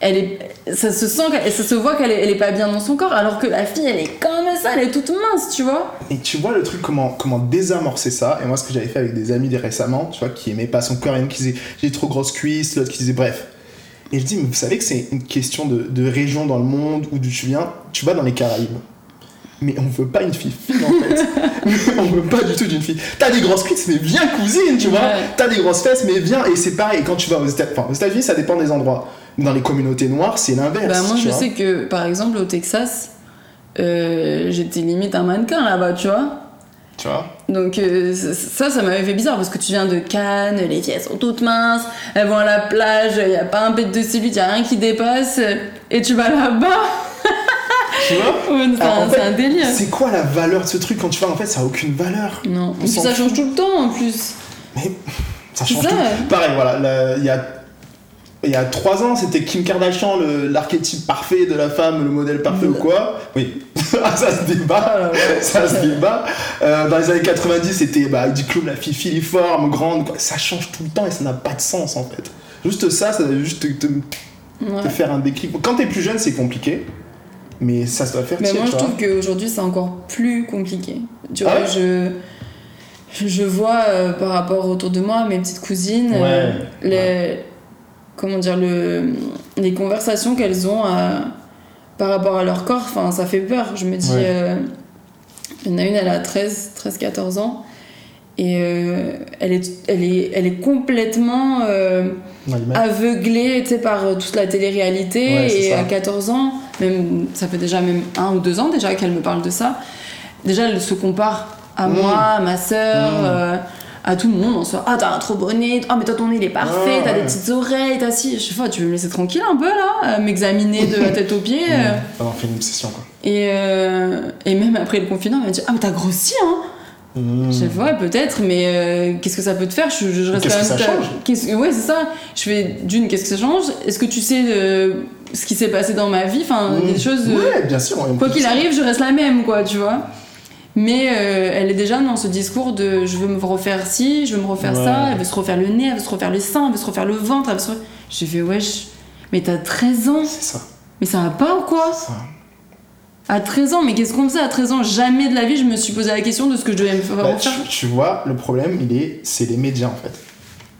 elle est, ça se sent, ça se voit qu'elle est, elle est pas bien dans son corps, alors que la fille, elle est comme ça, elle est toute mince, tu vois. Et tu vois le truc, comment, comment désamorcer ça. Et moi, ce que j'avais fait avec des amis récemment, tu vois, qui aimaient pas son corps, il y en a qui disaient j'ai trop grosses cuisses, l'autre qui disait bref. Et je dis, mais vous savez que c'est une question de, de région dans le monde où tu viens. Tu vas dans les Caraïbes. Mais on veut pas une fille fine en fait. [LAUGHS] on veut pas du tout d'une fille. T'as des grosses cuisses, mais viens cousine, tu vois. Ouais. T'as des grosses fesses, mais viens. Et c'est pareil, quand tu vas aux États- enfin, aux États-Unis, ça dépend des endroits. Dans les communautés noires, c'est l'inverse. Bah, moi, je vois. sais que, par exemple, au Texas, euh, j'étais limite un mannequin là-bas, tu vois. Tu vois Donc euh, ça, ça m'avait fait bizarre parce que tu viens de Cannes, les filles elles sont toutes minces, elles vont à la plage, il y a pas un pet de cellulite, il y a rien qui dépasse, et tu vas là-bas, Tu vois [LAUGHS] Ouais, c'est un, en fait, c'est un délire. C'est quoi la valeur de ce truc quand tu vas En fait, ça a aucune valeur. Non, puis s'en ça change tout le temps en plus. Mais ça change ça, tout. Pareil, voilà, il y a il y a trois ans, c'était Kim Kardashian, l'archétype parfait de la femme, le modèle parfait ou quoi Oui, [LAUGHS] Ah, ça se débat, [LAUGHS] ça se débat. Euh, dans les années 90, c'était bah, du club, la fille filiforme, grande, quoi. ça change tout le temps et ça n'a pas de sens en fait. Juste ça, ça doit juste te, te- Ouais. te faire un déclic. Quand t'es plus jeune, c'est compliqué, mais ça, ça doit faire Mais tirer, moi, je trouve qu'aujourd'hui, c'est encore plus compliqué. Tu Ah vois, ouais je, je vois euh, par rapport autour de moi, mes petites cousines, Ouais, euh, les, comment dire, le, les conversations qu'elles ont à- par rapport à leur corps, enfin, ça fait peur. Je me dis, Ouais. euh, il y en a une, elle a 13, 13 14 ans. Et euh, elle, est, elle, est, elle est complètement euh, aveuglée tu sais, par euh, toute la télé-réalité. Ouais, et ça. à 14 ans, même, ça fait déjà même un ou deux ans déjà qu'elle me parle de ça. Déjà, elle se compare à moi, à ma sœur. À tout le monde. On se dit, ah, t'as un trop beau nez, ah, mais toi, ton nez, il est parfait, t'as ouais. des petites oreilles, t'as si. Je sais pas, tu veux me laisser tranquille un peu là, euh, m'examiner de la tête aux pieds. euh. En fait une obsession quoi. Et, euh, et même après le confinement, elle m'a dit, ah, mais t'as grossi, hein. Mmh. Je fais, ouais, peut-être, mais euh, qu'est-ce que ça peut te faire? Je, je reste Qu'est-ce que ça ta- change? qu'est-ce- Ouais, c'est ça. Je fais, d'une, qu'est-ce que ça change? Est-ce que tu sais euh, ce qui s'est passé dans ma vie? Enfin, Mmh. des choses. euh, Ouais, bien sûr. quoi qu'il arrive, je reste la même, quoi, tu vois. Mais euh, elle est déjà dans ce discours de je veux me refaire ci, je veux me refaire Ouais. ça, elle veut se refaire le nez, elle veut se refaire les seins, elle veut se refaire le ventre, elle veut se refaire... J'ai fait, wesh, mais t'as 13 ans, C'est ça. mais ça va pas ou quoi ça. À 13 ans, mais qu'est-ce qu'on faisait à 13 ans? Jamais de la vie je me suis posé la question de ce que je devais me faire Bah, tu, tu vois, le problème, il est, c'est les médias en fait.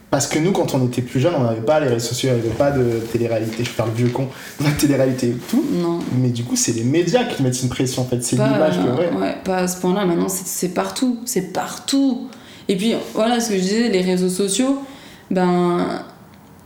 Parce que nous, quand on était plus jeunes, on n'avait pas les réseaux sociaux, il n'y avait pas de télé-réalité. Je vais faire le vieux con, [LAUGHS] la télé-réalité et tout. Non. Mais du coup, c'est les médias qui mettent une pression en fait. C'est l'image que. Ouais. ouais, pas à ce point-là. Maintenant, c'est- partout. C'est partout. Et puis, voilà ce que je disais, les réseaux sociaux, ben,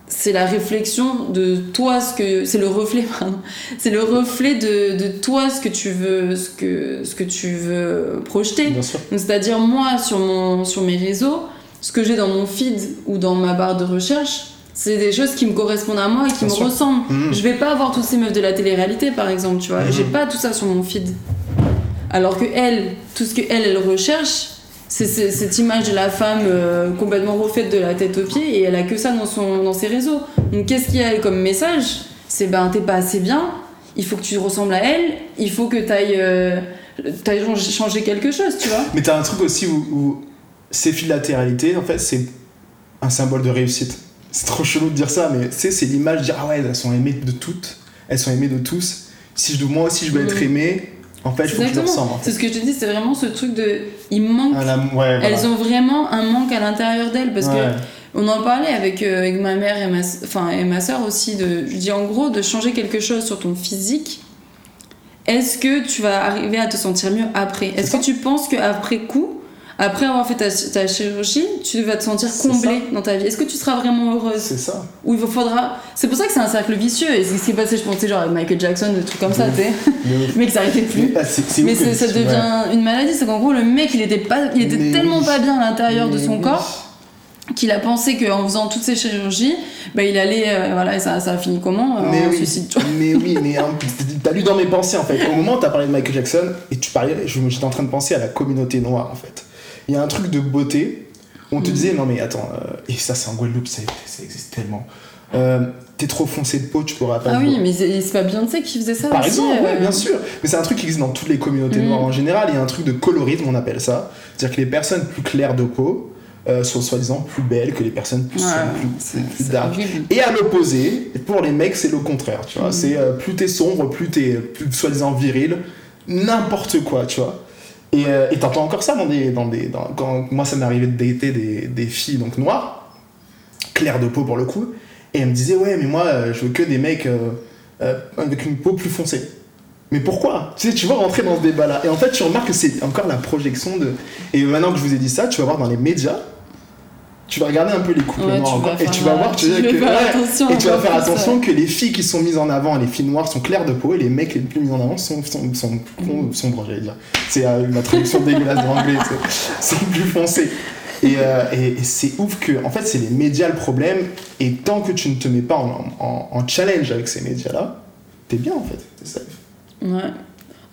c'est la réflexion de toi, ce que. C'est le reflet, [LAUGHS] pardon. C'est le reflet de, de toi, ce que tu veux, ce que, ce que tu veux projeter. Bien sûr. C'est-à-dire, moi, sur, mon, sur mes réseaux, ce que j'ai dans mon feed ou dans ma barre de recherche, c'est des choses qui me correspondent à moi et qui Bien me sûr. ressemblent. Mhm. Je vais pas avoir toutes ces meufs de la télé-réalité, par exemple, tu vois. Mhm. J'ai pas tout ça sur mon feed. Alors que elle, tout ce que elle, elle recherche, c'est cette image de la femme euh, complètement refaite de la tête aux pieds et elle a que ça dans, son, dans ses réseaux. Donc qu'est-ce qu'il y a comme message? C'est ben t'es pas assez bien il faut que tu ressembles à elle, il faut que tu ailles, euh, changer quelque chose, tu vois. Mais t'as un truc aussi où, où ces latéralité, en fait, c'est un symbole de réussite. C'est trop chelou de dire ça, mais c'est l'image de dire ah ouais, elles sont aimées de toutes, elles sont aimées de tous. Si je, moi aussi je veux être mm. aimé, en fait, je faut que je ressemble. C'est ce que je te dis, c'est vraiment ce truc de. Il manque. Elles ont vraiment un manque à l'intérieur d'elles parce que. On en parlait avec, euh, avec ma mère et ma, enfin, et ma soeur aussi. De, je dis en gros, de changer quelque chose sur ton physique. Est-ce que tu vas arriver à te sentir mieux après? Est-ce que tu penses qu'après coup, après avoir fait ta, chirurgie, tu vas te sentir comblé dans ta vie. Est-ce que tu seras vraiment heureuse C'est ça. Ou il faudra. C'est pour ça que c'est un cercle vicieux. Et c'est ce qui s'est passé, je pensais, genre avec Michael Jackson, des trucs comme ça, tu sais. [LAUGHS] Mais que ça arrêtait plus. Mais, ça devient une maladie. C'est qu'en gros, le mec, il était, pas, il était tellement pas bien à l'intérieur de son corps qu'il a pensé qu'en faisant toutes ces chirurgies, bah, il allait. Euh, voilà, et ça, ça a fini comment euh, mais En oui, suicide. Mais oui, mais t'as lu dans mes pensées en fait. Au moment où t'as parlé de Michael Jackson, et tu parlais, j'étais en train de penser à la communauté noire en fait il y a un truc de beauté. On te mm. disait, non mais attends, euh, et ça c'est en Guadeloupe, ça, ça existe tellement. Euh, t'es trop foncé de peau, tu pourras pas. Ah oui, mais c'est pas Beyoncé qui faisait ça Par aussi, exemple, euh. bien sûr. Mais c'est un truc qui existe dans toutes les communautés mm. noires en général. Il y a un truc de colorisme, on appelle ça. C'est-à-dire que les personnes plus claires de peau sont soi-disant plus belles que les personnes plus, plus, dark. Et à l'opposé, pour les mecs, c'est le contraire, tu vois. Mm. C'est plus t'es sombre, plus t'es plus soi-disant viril, n'importe quoi, tu vois. Et euh, t'entends encore ça dans des. Dans des quand moi, ça m'est arrivé de dater des, des, filles donc noires, claires de peau pour le coup, et elles me disaient Ouais, mais moi, euh, je veux que des mecs euh, avec une peau plus foncée. Mais pourquoi? Tu sais, tu vas rentrer dans ce débat-là. Et en fait, tu remarques que c'est encore la projection de. Et maintenant que je vous ai dit ça, tu vas voir dans les médias, tu vas regarder un peu les couples noirs et tu vas voir tu que, et tu vas faire attention que les filles qui sont mises en avant les filles noires sont claires de peau et les mecs les plus mis en avant sont, sont, sont, mm. sombres j'allais dire. C'est euh, ma traduction [LAUGHS] dégueulasse de l'anglais c'est plus foncé. Euh, et, et, c'est ouf que en fait c'est les médias le problème et tant que tu ne te mets pas en, en, challenge avec ces médias là t'es bien en fait t'es safe. Ouais.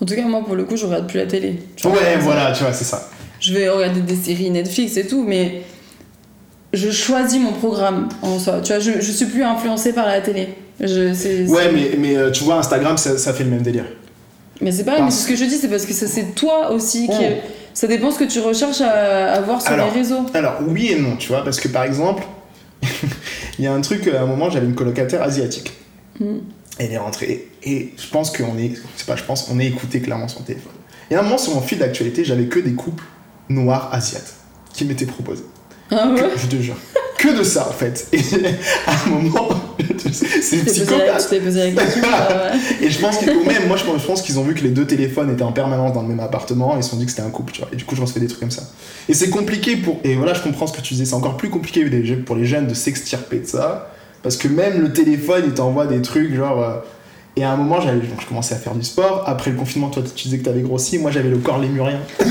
En tout cas moi pour le coup je regarde plus la télé. Ouais voilà tu vois c'est ça. Je vais regarder des séries Netflix et tout mais je choisis mon programme en soi. Tu vois, je, je suis plus influencée par la télé. Je, ouais, mais, mais euh, tu vois, Instagram, ça, ça, fait le même délire. Mais c'est pas mais ce que je dis, c'est parce que c'est toi aussi qui. Oh. Ça dépend ce que tu recherches à, à voir sur les réseaux. Alors, oui et non, tu vois, parce que par exemple, [LAUGHS] il y a un truc, à un moment, j'avais une colocataire asiatique. Hmm. Elle est rentrée et je pense qu'on est. C'est pas, je pense, on est écouté clairement son téléphone. Et à un moment, sur mon fil d'actualité, j'avais que des couples noirs asiates qui m'étaient proposés. Ah ouais je te jure. Que de ça en fait. [LAUGHS] Et à un moment, c'est psychopathe. Tu posé la question. [LAUGHS] Et je pense que, même, moi je pense qu'ils ont vu que les deux téléphones étaient en permanence dans le même appartement et ils se sont dit que c'était un couple, tu vois. Et du coup, je refais des trucs comme ça. Et c'est compliqué pour. Et voilà, je comprends ce que tu disais. C'est encore plus compliqué pour les jeunes de s'extirper de ça. Parce que même le téléphone, il t'envoie des trucs genre. Et à un moment, j'avais, je commençais à faire du sport. Après le confinement, toi, tu disais que t'avais grossi. Moi, j'avais le corps lémurien. [LAUGHS] je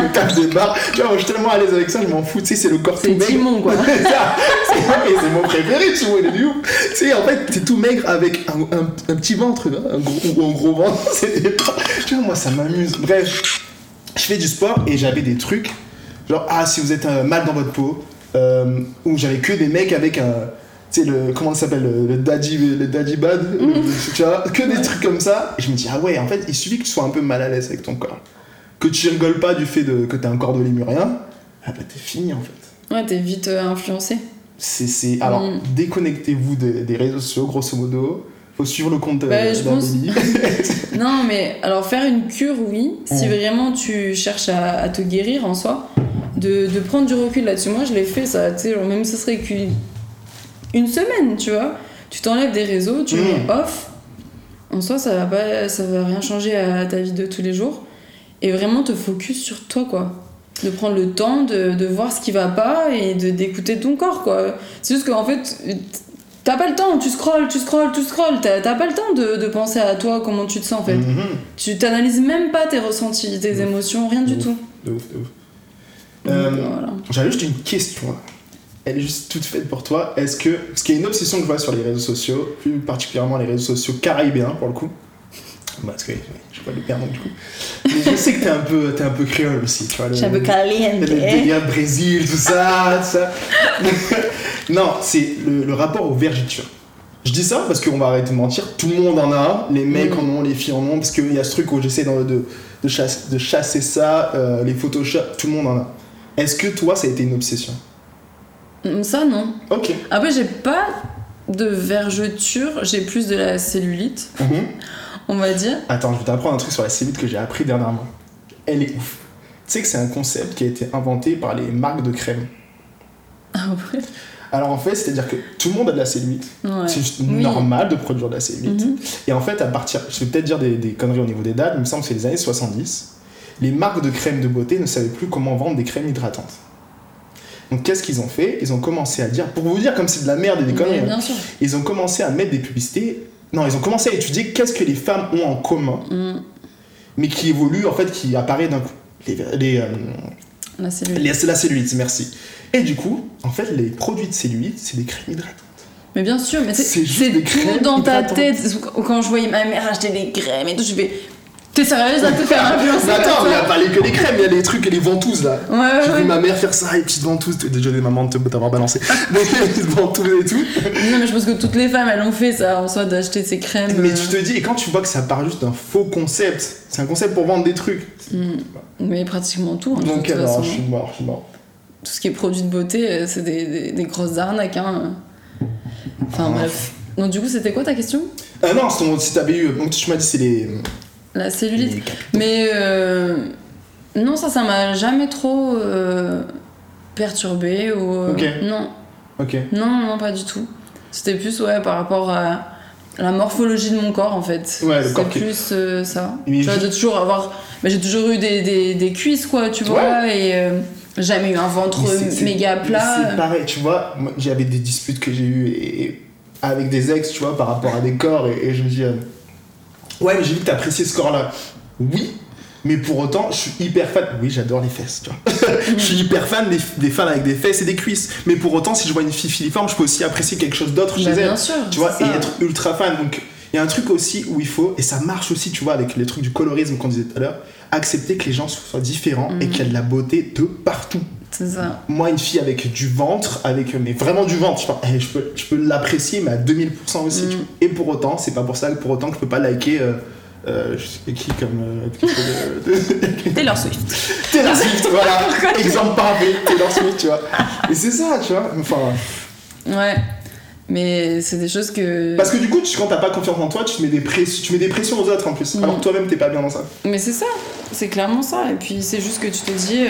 me tape des barres. Tu vois, je suis tellement à l'aise avec ça, je m'en fous. Tu sais, c'est le corps tout maigre. C'est Timon, quoi. [LAUGHS] c'est mon préféré, tu vois, il est du Tu sais, en fait, t'es tout maigre avec un, un, petit ventre, un gros, un gros ventre. [LAUGHS] tu vois, moi, ça m'amuse. Bref, je fais du sport et j'avais des trucs. Genre, ah, si vous êtes euh, mal dans votre peau, euh, où j'avais que des mecs avec un tu sais, le, comment ça s'appelle, le, le, daddy, le daddy bad, mhm. tu vois, que des trucs comme ça. Et je me dis, ah ouais, en fait, il suffit que tu sois un peu mal à l'aise avec ton corps. Que tu rigoles pas du fait de, que t'es un corps de lémurien, ah bah t'es fini en fait. Ouais, t'es vite euh, influencé. C'est, Alors, mm. déconnectez-vous des, réseaux sociaux, grosso modo. Faut suivre le compte bah, je pense... [LAUGHS] non, mais alors faire une cure, oui. Si vraiment tu cherches à, à, te guérir en soi, de, de prendre du recul là-dessus. Moi, je l'ai fait, ça. Tu sais, même ce serait une semaine, tu vois. Tu t'enlèves des réseaux, tu mmh. mets off. En soi, ça va, pas, ça va rien changer à ta vie de tous les jours. Et vraiment te focus sur toi, quoi. De prendre le temps de, de voir ce qui va pas et de d'écouter ton corps, quoi. C'est juste qu'en fait, t'as pas le temps, tu scrolles, tu scrolles, tu scrolles, t'as pas le temps de, de, penser à toi, comment tu te sens en fait. Mmh. Tu t'analyses même pas tes ressentis, tes émotions, rien du tout. De ouf, de ouf. Euh, J'avais juste une question elle est juste toute faite pour toi. Est-ce que. Ce qui est une obsession que je vois sur les réseaux sociaux, plus particulièrement les réseaux sociaux caribéens pour le coup. Parce que je vois le père du coup. Mais je sais que t'es un peu, es un peu créole aussi, tu vois. Suis un peu caliente. Le Brésil, tout ça, tout ça. [LAUGHS] non, c'est le, rapport aux vergitures. Je dis ça parce qu'on va arrêter de mentir, tout le monde en a les mecs Mm. en ont, les filles en ont, parce qu'il y a ce truc où j'essaie de, de, de, chasse- de chasser ça, euh, les Photoshop, tout le monde en a. Est-ce que toi, ça a été une obsession? Ça, non. Ok. Après, j'ai pas de vergeture, j'ai plus de la cellulite, Mhm. on va dire. Attends, je vais t'apprendre un truc sur la cellulite que j'ai appris dernièrement. Elle est ouf. Tu sais que c'est un concept qui a été inventé par les marques de crème. Ah ouais. Alors en fait, c'est-à-dire que tout le monde a de la cellulite. Ouais. C'est juste Oui. normal de produire de la cellulite. Mhm. Et en fait, à partir, je vais peut-être dire des, des conneries au niveau des dates, il me semble que c'est les années 70, les marques de crème de beauté ne savaient plus comment vendre des crèmes hydratantes. Donc qu'est-ce qu'ils ont fait? Ils ont commencé à dire, pour vous dire comme c'est de la merde et des conneries, hein, ils ont commencé à mettre des publicités. Non, ils ont commencé à étudier qu'est-ce que les femmes ont en commun, Hum, mais qui évolue en fait, qui apparaît d'un coup. Les, les, euh, La cellulite. les- la cellulite, merci. Et du coup, en fait, les produits de cellulite, c'est des crèmes hydratantes. Mais bien sûr, mais c'est tout dans ta tête. Quand je voyais ma mère acheter des crèmes et tout, je fais T'es sérieuse à te faire [LAUGHS] influencer attends, il n'y a pas les, que les crèmes, il y a les trucs et les ventouses là. Ouais, ouais, J'ai ouais. vu ma mère faire ça, les petites ventouses. Désolé maman de te- t'avoir balancé. [LAUGHS] [LAUGHS] Des petites ventouses et tout. Non, mais je pense que toutes les femmes, elles ont fait ça, en soi, d'acheter ces crèmes. Mais euh, tu te dis, et quand tu vois que ça part juste d'un faux concept, c'est un concept pour vendre des trucs. hum, Mais pratiquement tout. hein, de Donc alors, façon. je suis mort, je suis mort. Tout ce qui est produit de beauté, euh, c'est des, des, des grosses arnaques. Hein. Enfin, Ah. bref. Donc, du coup, c'était quoi ta question? Ah non, si t'avais eu. Donc tu m'as dit, c'est les. La cellulite Mais euh, non, ça, ça m'a jamais trop euh, perturbé ou. euh. Non, Ok. non, non, pas du tout. C'était plus, ouais, par rapport à la morphologie de mon corps, en fait. Ouais, le C'est corps qui- plus euh, ça. Mais tu vois, juste- de toujours avoir. bah, j'ai toujours eu des, des, des cuisses, quoi, tu vois, et euh, jamais eu un ventre Mais méga mais plat. C'est pareil, tu vois, j'avais des disputes que j'ai eues et, et avec des ex, tu vois, par rapport à des corps, et, et je me dis, ouais, mais j'ai vu que t'appréciais ce corps-là. Oui, mais pour autant, je suis hyper fan. Oui, j'adore les fesses, tu vois. [LAUGHS] je suis hyper fan des, des femmes avec des fesses et des cuisses. Mais pour autant, si je vois une fille filiforme, je peux aussi apprécier quelque chose d'autre Bah, chez elle. bien sûr. Tu vois, et être ultra fan. Donc, il y a un truc aussi où il faut, et ça marche aussi, tu vois, avec les trucs du colorisme qu'on disait tout à l'heure, accepter que les gens soient différents et Mhm. qu'il y a de la beauté de partout C'est ça. moi une fille avec du ventre avec mais vraiment du ventre je, eh, je peux, je peux l'apprécier mais à 2000% aussi Mm. et pour autant c'est pas pour ça que pour autant que je peux pas liker euh, euh, je sais qui comme euh, de- de- [LAUGHS] Taylor Swift. [LAUGHS] Taylor Swift voilà [LAUGHS] exemple parfait Taylor Swift tu vois et c'est ça tu vois enfin Ouais. Mais c'est des choses que. parce que du coup tu, quand t'as pas confiance en toi tu te mets des pressions tu mets des pressions aux autres en plus Mm. alors que toi-même t'es pas bien dans ça Mais c'est ça, c'est clairement ça. Et puis c'est juste que tu te dis,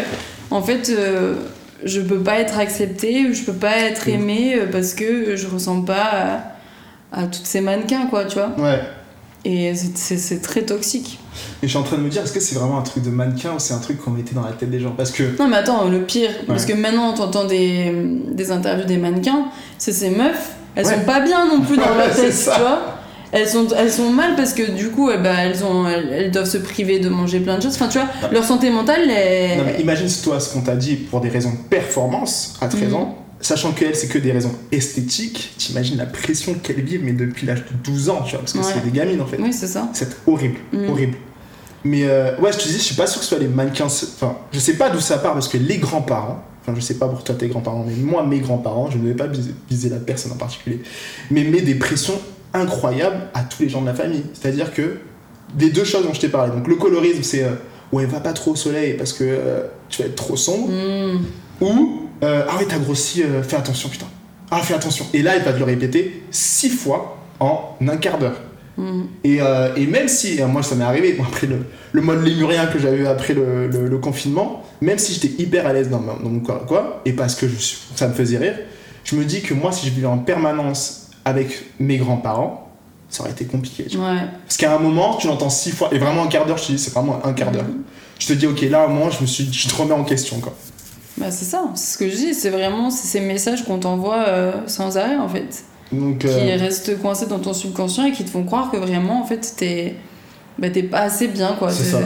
en fait, euh, je peux pas être acceptée ou je peux pas être Mm. aimée euh, parce que je ressemble pas à, à toutes ces mannequins, quoi, tu vois. ouais Et c'est- très toxique. et je suis en train de me dire est-ce que c'est vraiment un truc de mannequin ou c'est un truc qu'on mettait dans la tête des gens? Parce que Non, mais attends, le pire, parce que maintenant, t'entends des, des interviews des mannequins, c'est ces meufs, elles Ouais. sont pas bien non plus dans [LAUGHS] Ouais, leur tête, tu vois. Elles sont, elles sont mal parce que du coup, elles, bah, elles, ont, elles, elles doivent se priver de manger plein de choses. Enfin, tu vois, Ouais. leur santé mentale, est... Non, mais imagine toi ce qu'on t'a dit pour des raisons de performance à 13 Mhm. ans, sachant qu'elle c'est que des raisons esthétiques, t'imagines la pression qu'elle vit mais depuis l'âge de 12 ans, tu vois, parce que Ouais. c'est des gamines en fait. Oui, c'est ça. C'est horrible, Mhm. horrible. Mais euh, ouais, je te dis, je suis pas sûr que ce soit les mannequins. Enfin, je sais pas d'où ça part parce que les grands-parents, enfin, je sais pas pour toi tes grands-parents, mais moi, mes grands-parents, je ne vais pas viser, viser la personne en particulier, mais met des pressions incroyables à tous les gens de la famille. C'est-à-dire que des deux choses dont je t'ai parlé, donc le colorisme, c'est euh, ouais, va pas trop au soleil parce que euh, tu vas être trop sombre, Hmm. ou euh, ah ouais, t'as grossi, euh, fais attention, putain. Ah, fais attention. Et là, il va te le répéter six fois en un quart d'heure. Hmm. Et, euh, et même si, moi ça m'est arrivé, bon, après le, le mode lémurien que j'avais après le, le- le confinement, même si j'étais hyper à l'aise dans, mon corps, quoi, et parce que je ça me faisait rire, je me dis que moi si je vivais en permanence avec mes grands-parents, ça aurait été compliqué. tu vois. Ouais. Parce qu'à un moment, tu l'entends six fois, et vraiment un quart d'heure, je te dis, c'est vraiment un quart d'heure. Mhm. Je te dis, ok, là, à un moment, je me suis, je te remets en question, quoi. Bah, c'est ça, c'est ce que je dis, c'est vraiment ces messages qu'on t'envoie euh, sans arrêt en fait, Donc, qui euh, restent coincés dans ton subconscient et qui te font croire que vraiment en fait t'es bah, pas assez bien quoi. C'est ça.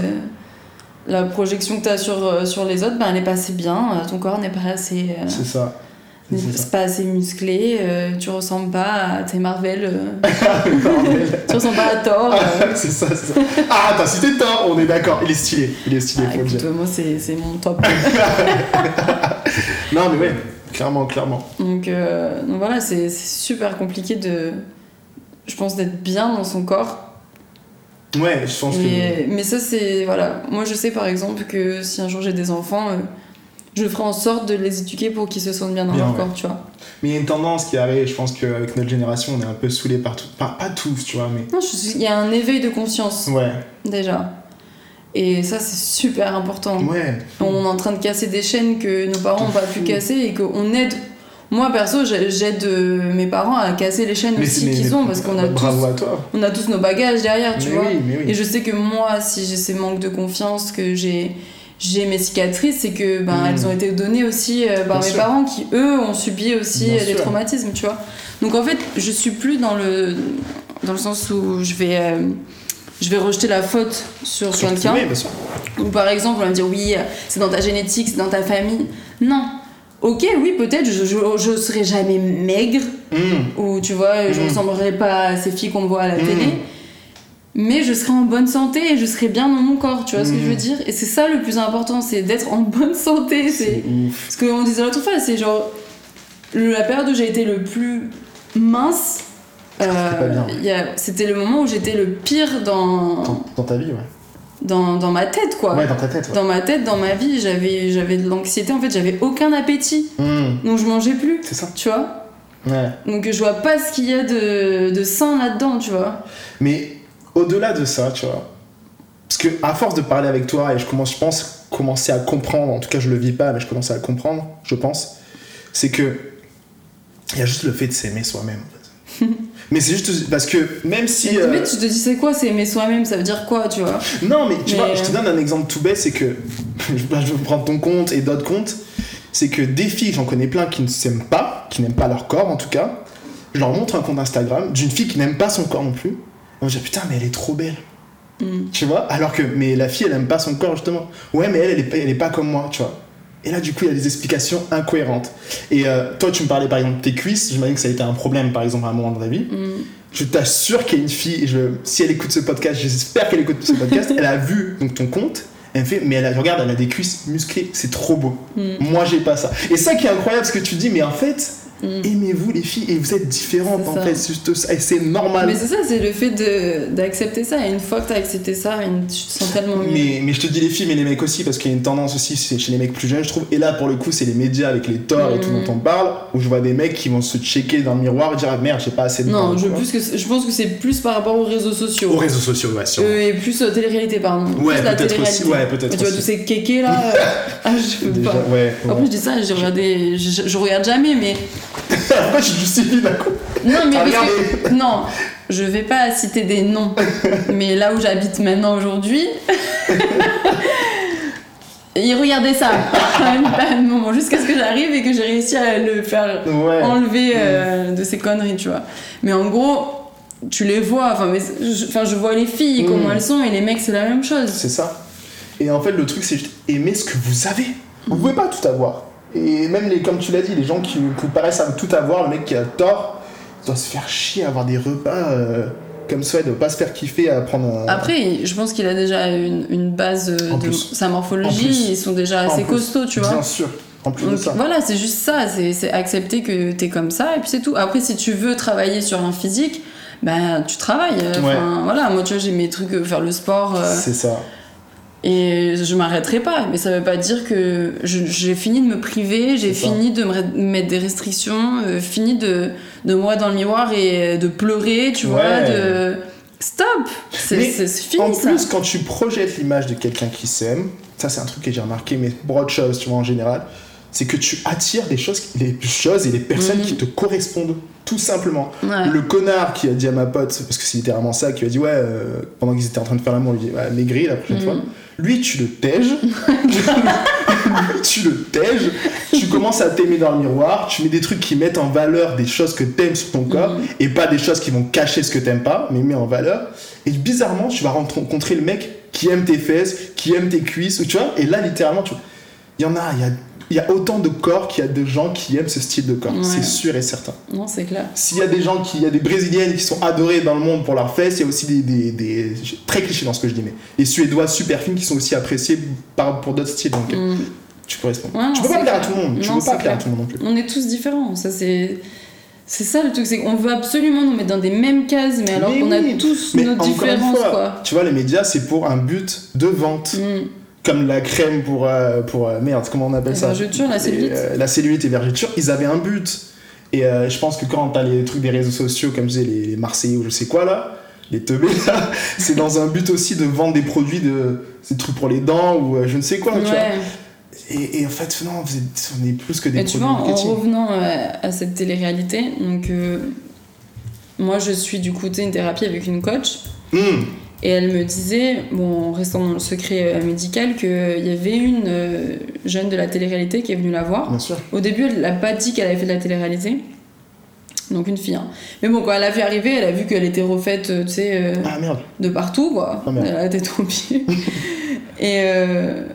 La projection que t'as sur, euh, sur les autres, bah, elle n'est pas assez bien, ton corps n'est pas assez. euh, c'est ça. C'est pas assez musclé, euh, tu ressembles pas à tes Marvel, euh, [LAUGHS] Bordel. [LAUGHS] tu ressembles pas à Thor. euh. [LAUGHS] c'est ça, c'est ça. Ah, t'as cité Thor, on est d'accord. Il est stylé. Il est stylé, Ah, faut le écoute, dire. moi c'est c'est mon top. Non, mais ouais, clairement, clairement. Donc, euh, donc voilà, c'est super compliqué de, je pense, d'être bien dans son corps. Ouais, je pense mais, mais ça, c'est. Voilà. Moi, je sais par exemple que si un jour j'ai des enfants, euh, je ferai en sorte de les éduquer pour qu'ils se sentent bien dans leur corps, tu vois. Mais il y a une tendance qui arrive, je pense qu'avec notre génération, on est un peu saoulé par tout. Pas, pas tous, tu vois, mais. Non, il y a un éveil de conscience. Ouais. Déjà. Et ça, c'est super important. Ouais. On est en train de casser des chaînes que nos parents n'ont pas pu casser et qu'on aide moi perso j'aide euh, mes parents à casser les chaînes aussi qu'ils ont parce qu'on a tous on a tous nos bagages derrière tu vois et je sais que moi si j'ai ces manques de confiance que j'ai j'ai mes cicatrices c'est que ben hmm. elles ont été données aussi euh, par mes parents qui eux ont subi aussi des traumatismes tu vois. Donc en fait je suis plus dans le dans le sens où je vais euh, je vais rejeter la faute sur, quelqu'un. ou par exemple on va me dire oui c'est dans ta génétique c'est dans ta famille. Non. Ok, oui, peut-être je, je, serai jamais maigre, hmm. ou tu vois, je ne hmm. ressemblerai pas à ces filles qu'on voit à la télé, hmm. Mais je serai en bonne santé et je serai bien dans mon corps, tu vois ce que je veux dire? Et c'est ça le plus important, c'est d'être en bonne santé. C'est ce qu'on disait l'autre fois, c'est genre la période où j'ai été le plus mince. Euh, c'était le moment où j'étais le pire dans... dans ta vie, ouais dans, dans, ma tête quoi. Ouais, dans ta tête. Dans ma tête, dans ma vie, j'avais j'avais de l'anxiété en fait, j'avais aucun appétit. Hmm. Donc je mangeais plus. C'est ça. Tu vois? Ouais. Donc je vois pas ce qu'il y a de, de sain là-dedans, tu vois? Mais au-delà de ça, tu vois. Parce que à force de parler avec toi et je commence je pense commencer à comprendre, en tout cas je le vis pas mais je commence à comprendre, je pense, c'est que il y a juste le fait de s'aimer soi-même en fait. [LAUGHS] Mais c'est juste parce que même si. Mais, euh, tu te dis, c'est quoi, c'est aimer soi-même, ça veut dire quoi, tu vois? Non, mais tu vois, je te donne un exemple tout bête, c'est que. [LAUGHS] je vais prendre ton compte et d'autres comptes. C'est que des filles, j'en connais plein qui ne s'aiment pas, qui n'aiment pas leur corps en tout cas. Je leur montre un compte Instagram d'une fille qui n'aime pas son corps non plus. On me dit, putain, mais elle est trop belle. Mm. Tu vois Alors que. Mais la fille, elle n'aime pas son corps justement. Ouais, mais elle, elle est, elle est pas comme moi, tu vois. Et là, du coup, il y a des explications incohérentes. Et euh, toi, tu me parlais par exemple de tes cuisses. J'imagine que ça a été un problème, par exemple, à un moment de ta vie. Mm. Je t'assure qu'il y a une fille, je, si elle écoute ce podcast, j'espère qu'elle écoute ce podcast, [LAUGHS] elle a vu donc, ton compte. Elle me fait, mais elle regarde, elle a des cuisses musclées, c'est trop beau. Mm. Moi, j'ai pas ça. Et ça qui est incroyable, ce que tu dis, mais en fait. Aimez-vous les filles et vous êtes différentes en fait, c'est normal. Mais c'est ça, c'est le fait d'accepter ça. Et une fois que tu as accepté ça, tu te sens tellement mieux. Mais, mais je te dis les filles, mais les mecs aussi, parce qu'il y a une tendance aussi chez les mecs plus jeunes, je trouve. Et là, pour le coup, c'est les médias avec les torts et tout mm. dont on parle, où je vois des mecs qui vont se checker dans le miroir et dire ah, merde, j'ai pas assez de Non, je, plus que, je pense que c'est plus par rapport aux réseaux sociaux. Aux réseaux sociaux, ouais, euh, et plus euh, télé-réalité, pardon. Ouais, peut-être aussi. Ouais, peut-être. Tu vois, tous ces kékés là. Euh, [LAUGHS] ah, je peux pas. Ouais, Après, je dis ça, je, je, je regarde jamais, mais. [LAUGHS] Non, mais non, je vais pas citer des noms, [LAUGHS] mais là où j'habite maintenant aujourd'hui, [LAUGHS] il regardait ça un moment jusqu'à ce que j'arrive et que j'ai réussi à le faire enlever euh, de ces conneries, tu vois. Mais en gros, tu les vois, enfin, mais, je, enfin, je vois les filles, comment mm. elles sont, et les mecs, c'est la même chose. C'est ça. Et en fait, le truc, c'est juste aimer ce que vous avez. Vous pouvez pas tout avoir. Et même, les, comme tu l'as dit, les gens qui, vous paraissent tout avoir, le mec qui a tort, doit se faire chier à avoir des repas euh, comme ça, il doit pas se faire kiffer à prendre Après, je pense qu'il a déjà une, une base euh, de sa morphologie, ils sont déjà assez costauds, tu vois. Bien sûr. En plus de ça. Voilà, c'est juste ça, c'est accepter que t'es comme ça, et puis c'est tout. Après, si tu veux travailler sur un physique, ben tu travailles. Enfin, Voilà, moi tu vois, j'ai mes trucs, euh, faire le sport. c'est ça. Et je m'arrêterai pas, mais ça veut pas dire que j'ai fini de me priver, j'ai fini de me mettre des restrictions, euh, fini de, de moi dans le miroir et de pleurer, tu vois, de... Stop C'est fini En plus, quand tu projettes l'image de quelqu'un qui s'aime, ça c'est un truc que j'ai remarqué, mais broad choses, tu vois, en général, c'est que tu attires des choses, les choses et les personnes mhm. qui te correspondent, tout simplement. Le connard qui a dit à ma pote, parce que c'est littéralement ça, qui a dit ouais, euh, pendant qu'ils étaient en train de faire l'amour, lui dit ouais, maigri la prochaine mhm. fois. Lui, tu le tèges. [LAUGHS] tu le tèges. Tu commences à t'aimer dans le miroir. Tu mets des trucs qui mettent en valeur des choses que t'aimes sur ton corps mhm. et pas des choses qui vont cacher ce que t'aimes pas, mais met en valeur. Et bizarrement, tu vas rencontrer le mec qui aime tes fesses, qui aime tes cuisses, tu vois. Et là, littéralement, tu il y en a, il y a il y a autant de corps qu'il y a de gens qui aiment ce style de corps, c'est sûr et certain. Non, c'est clair. S'il y a des gens qui, il y a des brésiliennes qui sont adorées dans le monde pour leurs fesses, il y a aussi des, des, des très clichés dans ce que je dis, mais les suédois super fines qui sont aussi appréciés par, pour d'autres styles. Donc, euh, mm. tu corresponds. tu peux pas plaire à tout le monde. Tu peux pas plaire à tout le monde non plus. On est tous différents. Ça, c'est C'est ça le truc, c'est qu'on veut absolument nous mettre dans des mêmes cases, mais alors qu'on oui. a tous Mais nos différences, fois, quoi. Tu vois, les médias, c'est pour un but de vente. Mm. Comme la crème pour. euh, pour euh, merde, comment on appelle La ça vergeture, la Et, cellulite. euh, La cellulite et vergeture, ils avaient un but. Et euh, je pense que quand t'as les trucs des réseaux sociaux, comme je disais, les, les Marseillais ou je sais quoi là, les teubés là, [LAUGHS] c'est dans un but aussi de vendre des produits de. Ces trucs pour les dents ou euh, je ne sais quoi, tu vois. Et, et en fait, non, on est plus que des Mais tu vois, en revenant euh, à cette télé-réalité, donc euh, moi je suis du sais, une thérapie avec une coach Hum, et elle me disait, bon en restant dans le secret euh, médical, qu'il y avait une euh, jeune de la télé-réalité qui est venue la voir. bien sûr. Au début, elle n'a pas dit qu'elle avait fait de la télé-réalité. Donc une fille. hein. Mais bon, quand elle a vu arriver, elle a vu qu'elle était refaite, euh, tu sais, Ah de partout, quoi. Ah, merde. elle a la tête aux pieds. [LAUGHS] et, euh,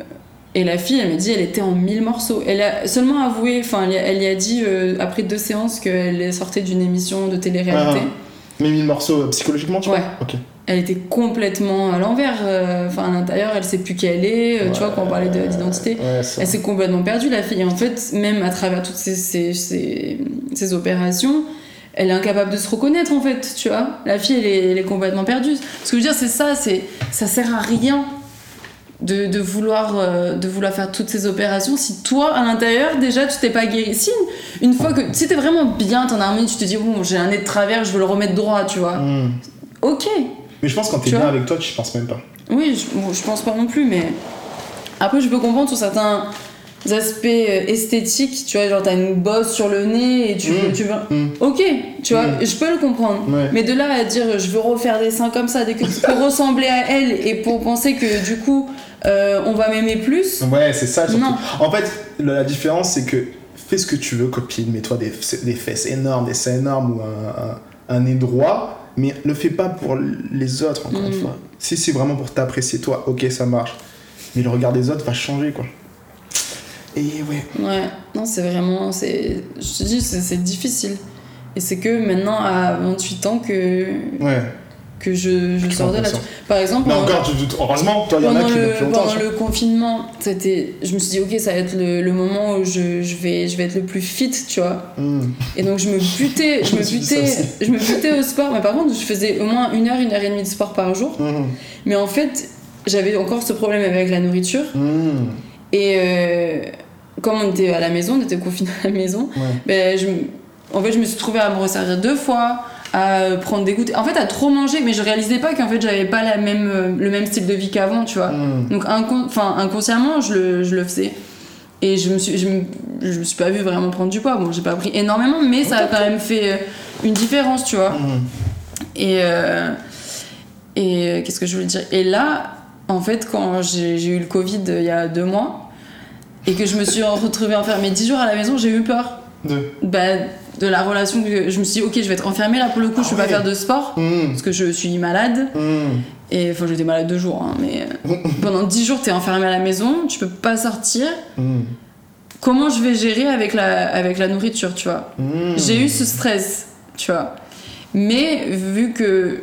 et la fille, elle m'a dit, elle était en mille morceaux. Elle a seulement avoué, enfin, elle, y a- dit, euh, après deux séances, qu'elle sortait d'une émission de télé-réalité. Mais mis le morceau euh, psychologiquement, tu Ouais. vois Ok. Elle était complètement à l'envers. euh, Enfin, à l'intérieur, elle sait plus qui elle est. euh, tu vois, quand on parlait de- d'identité. Ouais. Elle s'est complètement perdue, la fille. Et en fait, même à travers toutes ces, ces, ces, ces opérations, elle est incapable de se reconnaître, en fait, tu vois. La fille, elle est, elle est complètement perdue. Ce que je veux dire, c'est ça, c'est ça sert à rien de, de, vouloir, euh, de vouloir faire toutes ces opérations si toi, à l'intérieur, déjà, tu t'es pas guéri. Si, une fois que... Si t'es vraiment bien en harmonie, tu te dis, bon, j'ai un nez de travers, je veux le remettre droit, tu vois. Hum. Ok, Mais je pense que quand t'es bien avec toi, tu penses même pas. oui, je, bon, je pense pas non plus, mais après, je peux comprendre sur certains aspects euh, esthétiques, tu vois, genre t'as une bosse sur le nez et tu veux. Mm. Tu veux... Hum. Ok, tu vois, Mm. je peux le comprendre. Ouais. Mais de là à dire je veux refaire des seins comme ça dès que pour [LAUGHS] ressembler à elle et pour penser que du coup euh, on va m'aimer plus. Ouais, c'est ça surtout. Non. En fait, la, la différence, c'est que fais ce que tu veux, copine. Mets-toi des, des fesses énormes, des seins énormes ou un, un, un nez droit, mais le fais pas pour les autres, encore une Mm. fois. Si c'est vraiment pour t'apprécier toi, ok, ça marche. Mais le regard des autres va changer, quoi. Et ouais. Ouais, non, c'est vraiment. c'est Je te dis, c'est difficile. Et c'est que maintenant, à 28 ans, que, Ouais. Que je, je sors de là. Par exemple, Mais en- encore, tu- heureusement, toi, il y en a pendant qui le, longtemps. pendant le confinement, c'était, je me suis dit, ok, ça va être le, le moment où je, je, vais, je vais être le plus fit, tu vois. Mm. Et donc je me butais, je Je me [LAUGHS] butais, je me butais au sport. Mais par contre, je faisais au moins une heure, une heure et demie de sport par jour. Mm. Mais en fait, j'avais encore ce problème avec la nourriture. Mm. Et euh, comme on était à la maison, on était confinés à la maison, Ouais. ben, je, me- en fait, je me suis trouvée à me resservir deux fois, à prendre des goûters. En fait, à trop manger, mais je réalisais pas qu'en fait, j'avais pas la même, euh, le même style de vie qu'avant, tu vois. Mm. Donc enfin, inconsciemment, je le, je le faisais. Et je me, suis, je, me, je me suis pas vue vraiment prendre du poids. Bon, j'ai pas pris énormément, mais ça a quand même fait euh, une différence, tu vois. Mm. Et, euh, et qu'est-ce que je voulais dire? Et là, en fait, quand j'ai eu le Covid il y a deux mois, et que je me suis [LAUGHS] retrouvée enfermée 10 jours à la maison, j'ai eu peur. Deux. Bah, de la relation que je me suis dit, ok, je vais être enfermée là pour le coup, je Ah peux pas ouais. faire de sport. Mm. Parce que je suis malade. Mm. Et enfin, j'étais malade deux jours, hein, mais [LAUGHS] pendant 10 jours, t'es enfermé à la maison, tu peux pas sortir. Mm. Comment je vais gérer avec la, avec la nourriture, tu vois? Mm. J'ai eu ce stress, tu vois. Mais vu que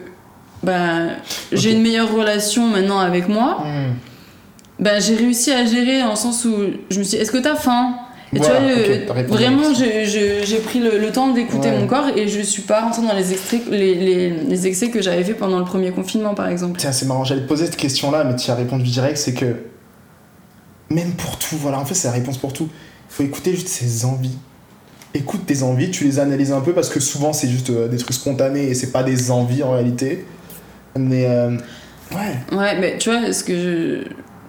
ben, j'ai une meilleure relation maintenant avec moi, ben, j'ai réussi à gérer en sens où je me suis dit, est-ce que t'as faim? Voilà, tu vois, la vraiment, j'ai- pris le, le temps d'écouter Ouais. mon corps et je suis pas rentrée dans les, extraits, les, les, les excès que j'avais fait pendant le premier confinement, par exemple. Tiens, c'est marrant, j'allais te poser cette question-là, mais tu as répondu direct, c'est que même pour tout, voilà, en fait, c'est la réponse pour tout. Il faut écouter juste ses envies. Écoute tes envies, tu les analyses un peu parce que souvent c'est juste euh, des trucs spontanés et c'est pas des envies en réalité. Mais euh, ouais, Ouais, mais tu vois, ce que je...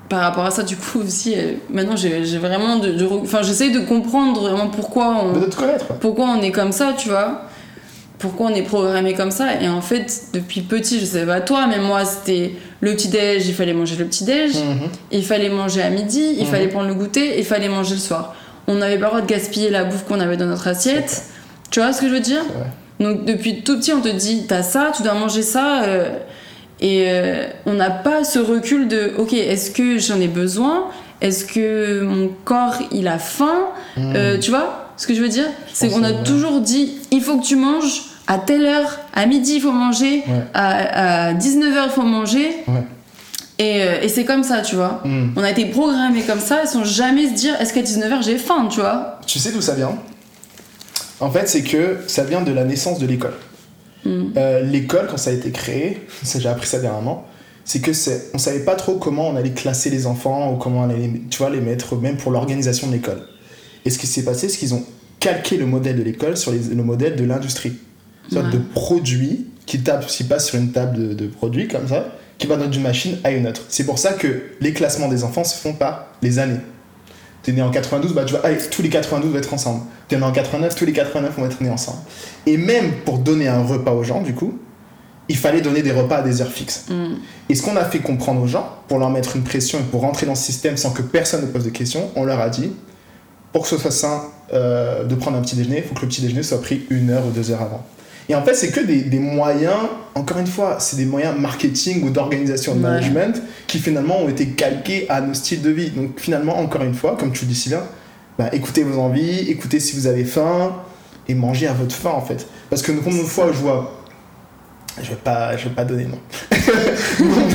Par rapport à ça, du coup, aussi, euh, maintenant, j'ai vraiment de... Enfin, j'essaye de comprendre vraiment pourquoi on... de te connaître. pourquoi on est comme ça, tu vois. Pourquoi on est programmé comme ça. Et en fait, depuis petit, je sais pas toi, mais moi, c'était le petit-déj, il fallait manger le petit-déj, Mhm. il fallait manger à midi, il Mhm. fallait prendre le goûter, il fallait manger le soir. On n'avait pas le droit de gaspiller la bouffe qu'on avait dans notre assiette. Tu vois ce que je veux dire? Donc depuis tout petit, on te dit, t'as ça, tu dois manger ça. euh, et euh, on n'a pas ce recul de, ok, est-ce que j'en ai besoin? Est-ce que mon corps, il a faim? Mhm. Euh, Tu vois ce que je veux dire? C'est qu'on a toujours dit, il faut que tu manges à telle heure, à midi, il faut manger, Ouais. à, 19h, il faut manger. Ouais. Et, euh, et c'est comme ça, tu vois. Mhm. On a été programmés comme ça, sans jamais se dire, est-ce qu'à 19h, j'ai faim, tu vois? Tu sais d'où ça vient? En fait, c'est que ça vient de la naissance de l'école. Mm. Euh, l'école, quand ça a été créé, [LAUGHS] j'ai appris ça dernièrement, c'est que c'est, on savait pas trop comment on allait classer les enfants ou comment on allait, tu vois, les mettre, même pour l'organisation de l'école. Et ce qui s'est passé, c'est qu'ils ont calqué le modèle de l'école sur les- le modèle de l'industrie. Ouais. de produit qui, tape, qui passe sur une table de, de produits comme ça, qui va d'une machine à une autre. C'est pour ça que les classements des enfants se font par les années. T'es né en 92, bah tu vois, allez, tous les 92 vont être ensemble. T'es né en 89, tous les 89 vont être nés ensemble. Et même pour donner un repas aux gens, du coup, il fallait donner des repas à des heures fixes. Mm. Et ce qu'on a fait comprendre aux gens, pour leur mettre une pression et pour rentrer dans ce système sans que personne ne pose de questions, on leur a dit, pour que ce soit sain euh, de prendre un petit déjeuner, il faut que le petit déjeuner soit pris une heure ou deux heures avant. Et en fait, c'est que des, des moyens, encore une fois, c'est des moyens marketing ou d'organisation de Ouais. management qui finalement ont été calqués à nos styles de vie. Donc finalement, encore une fois, comme tu le dis si bien, bah, écoutez vos envies, écoutez si vous avez faim et mangez à votre faim en fait. Parce que nombre de fois, je vois je vais pas, je vais pas donner nom. [LAUGHS] nombre,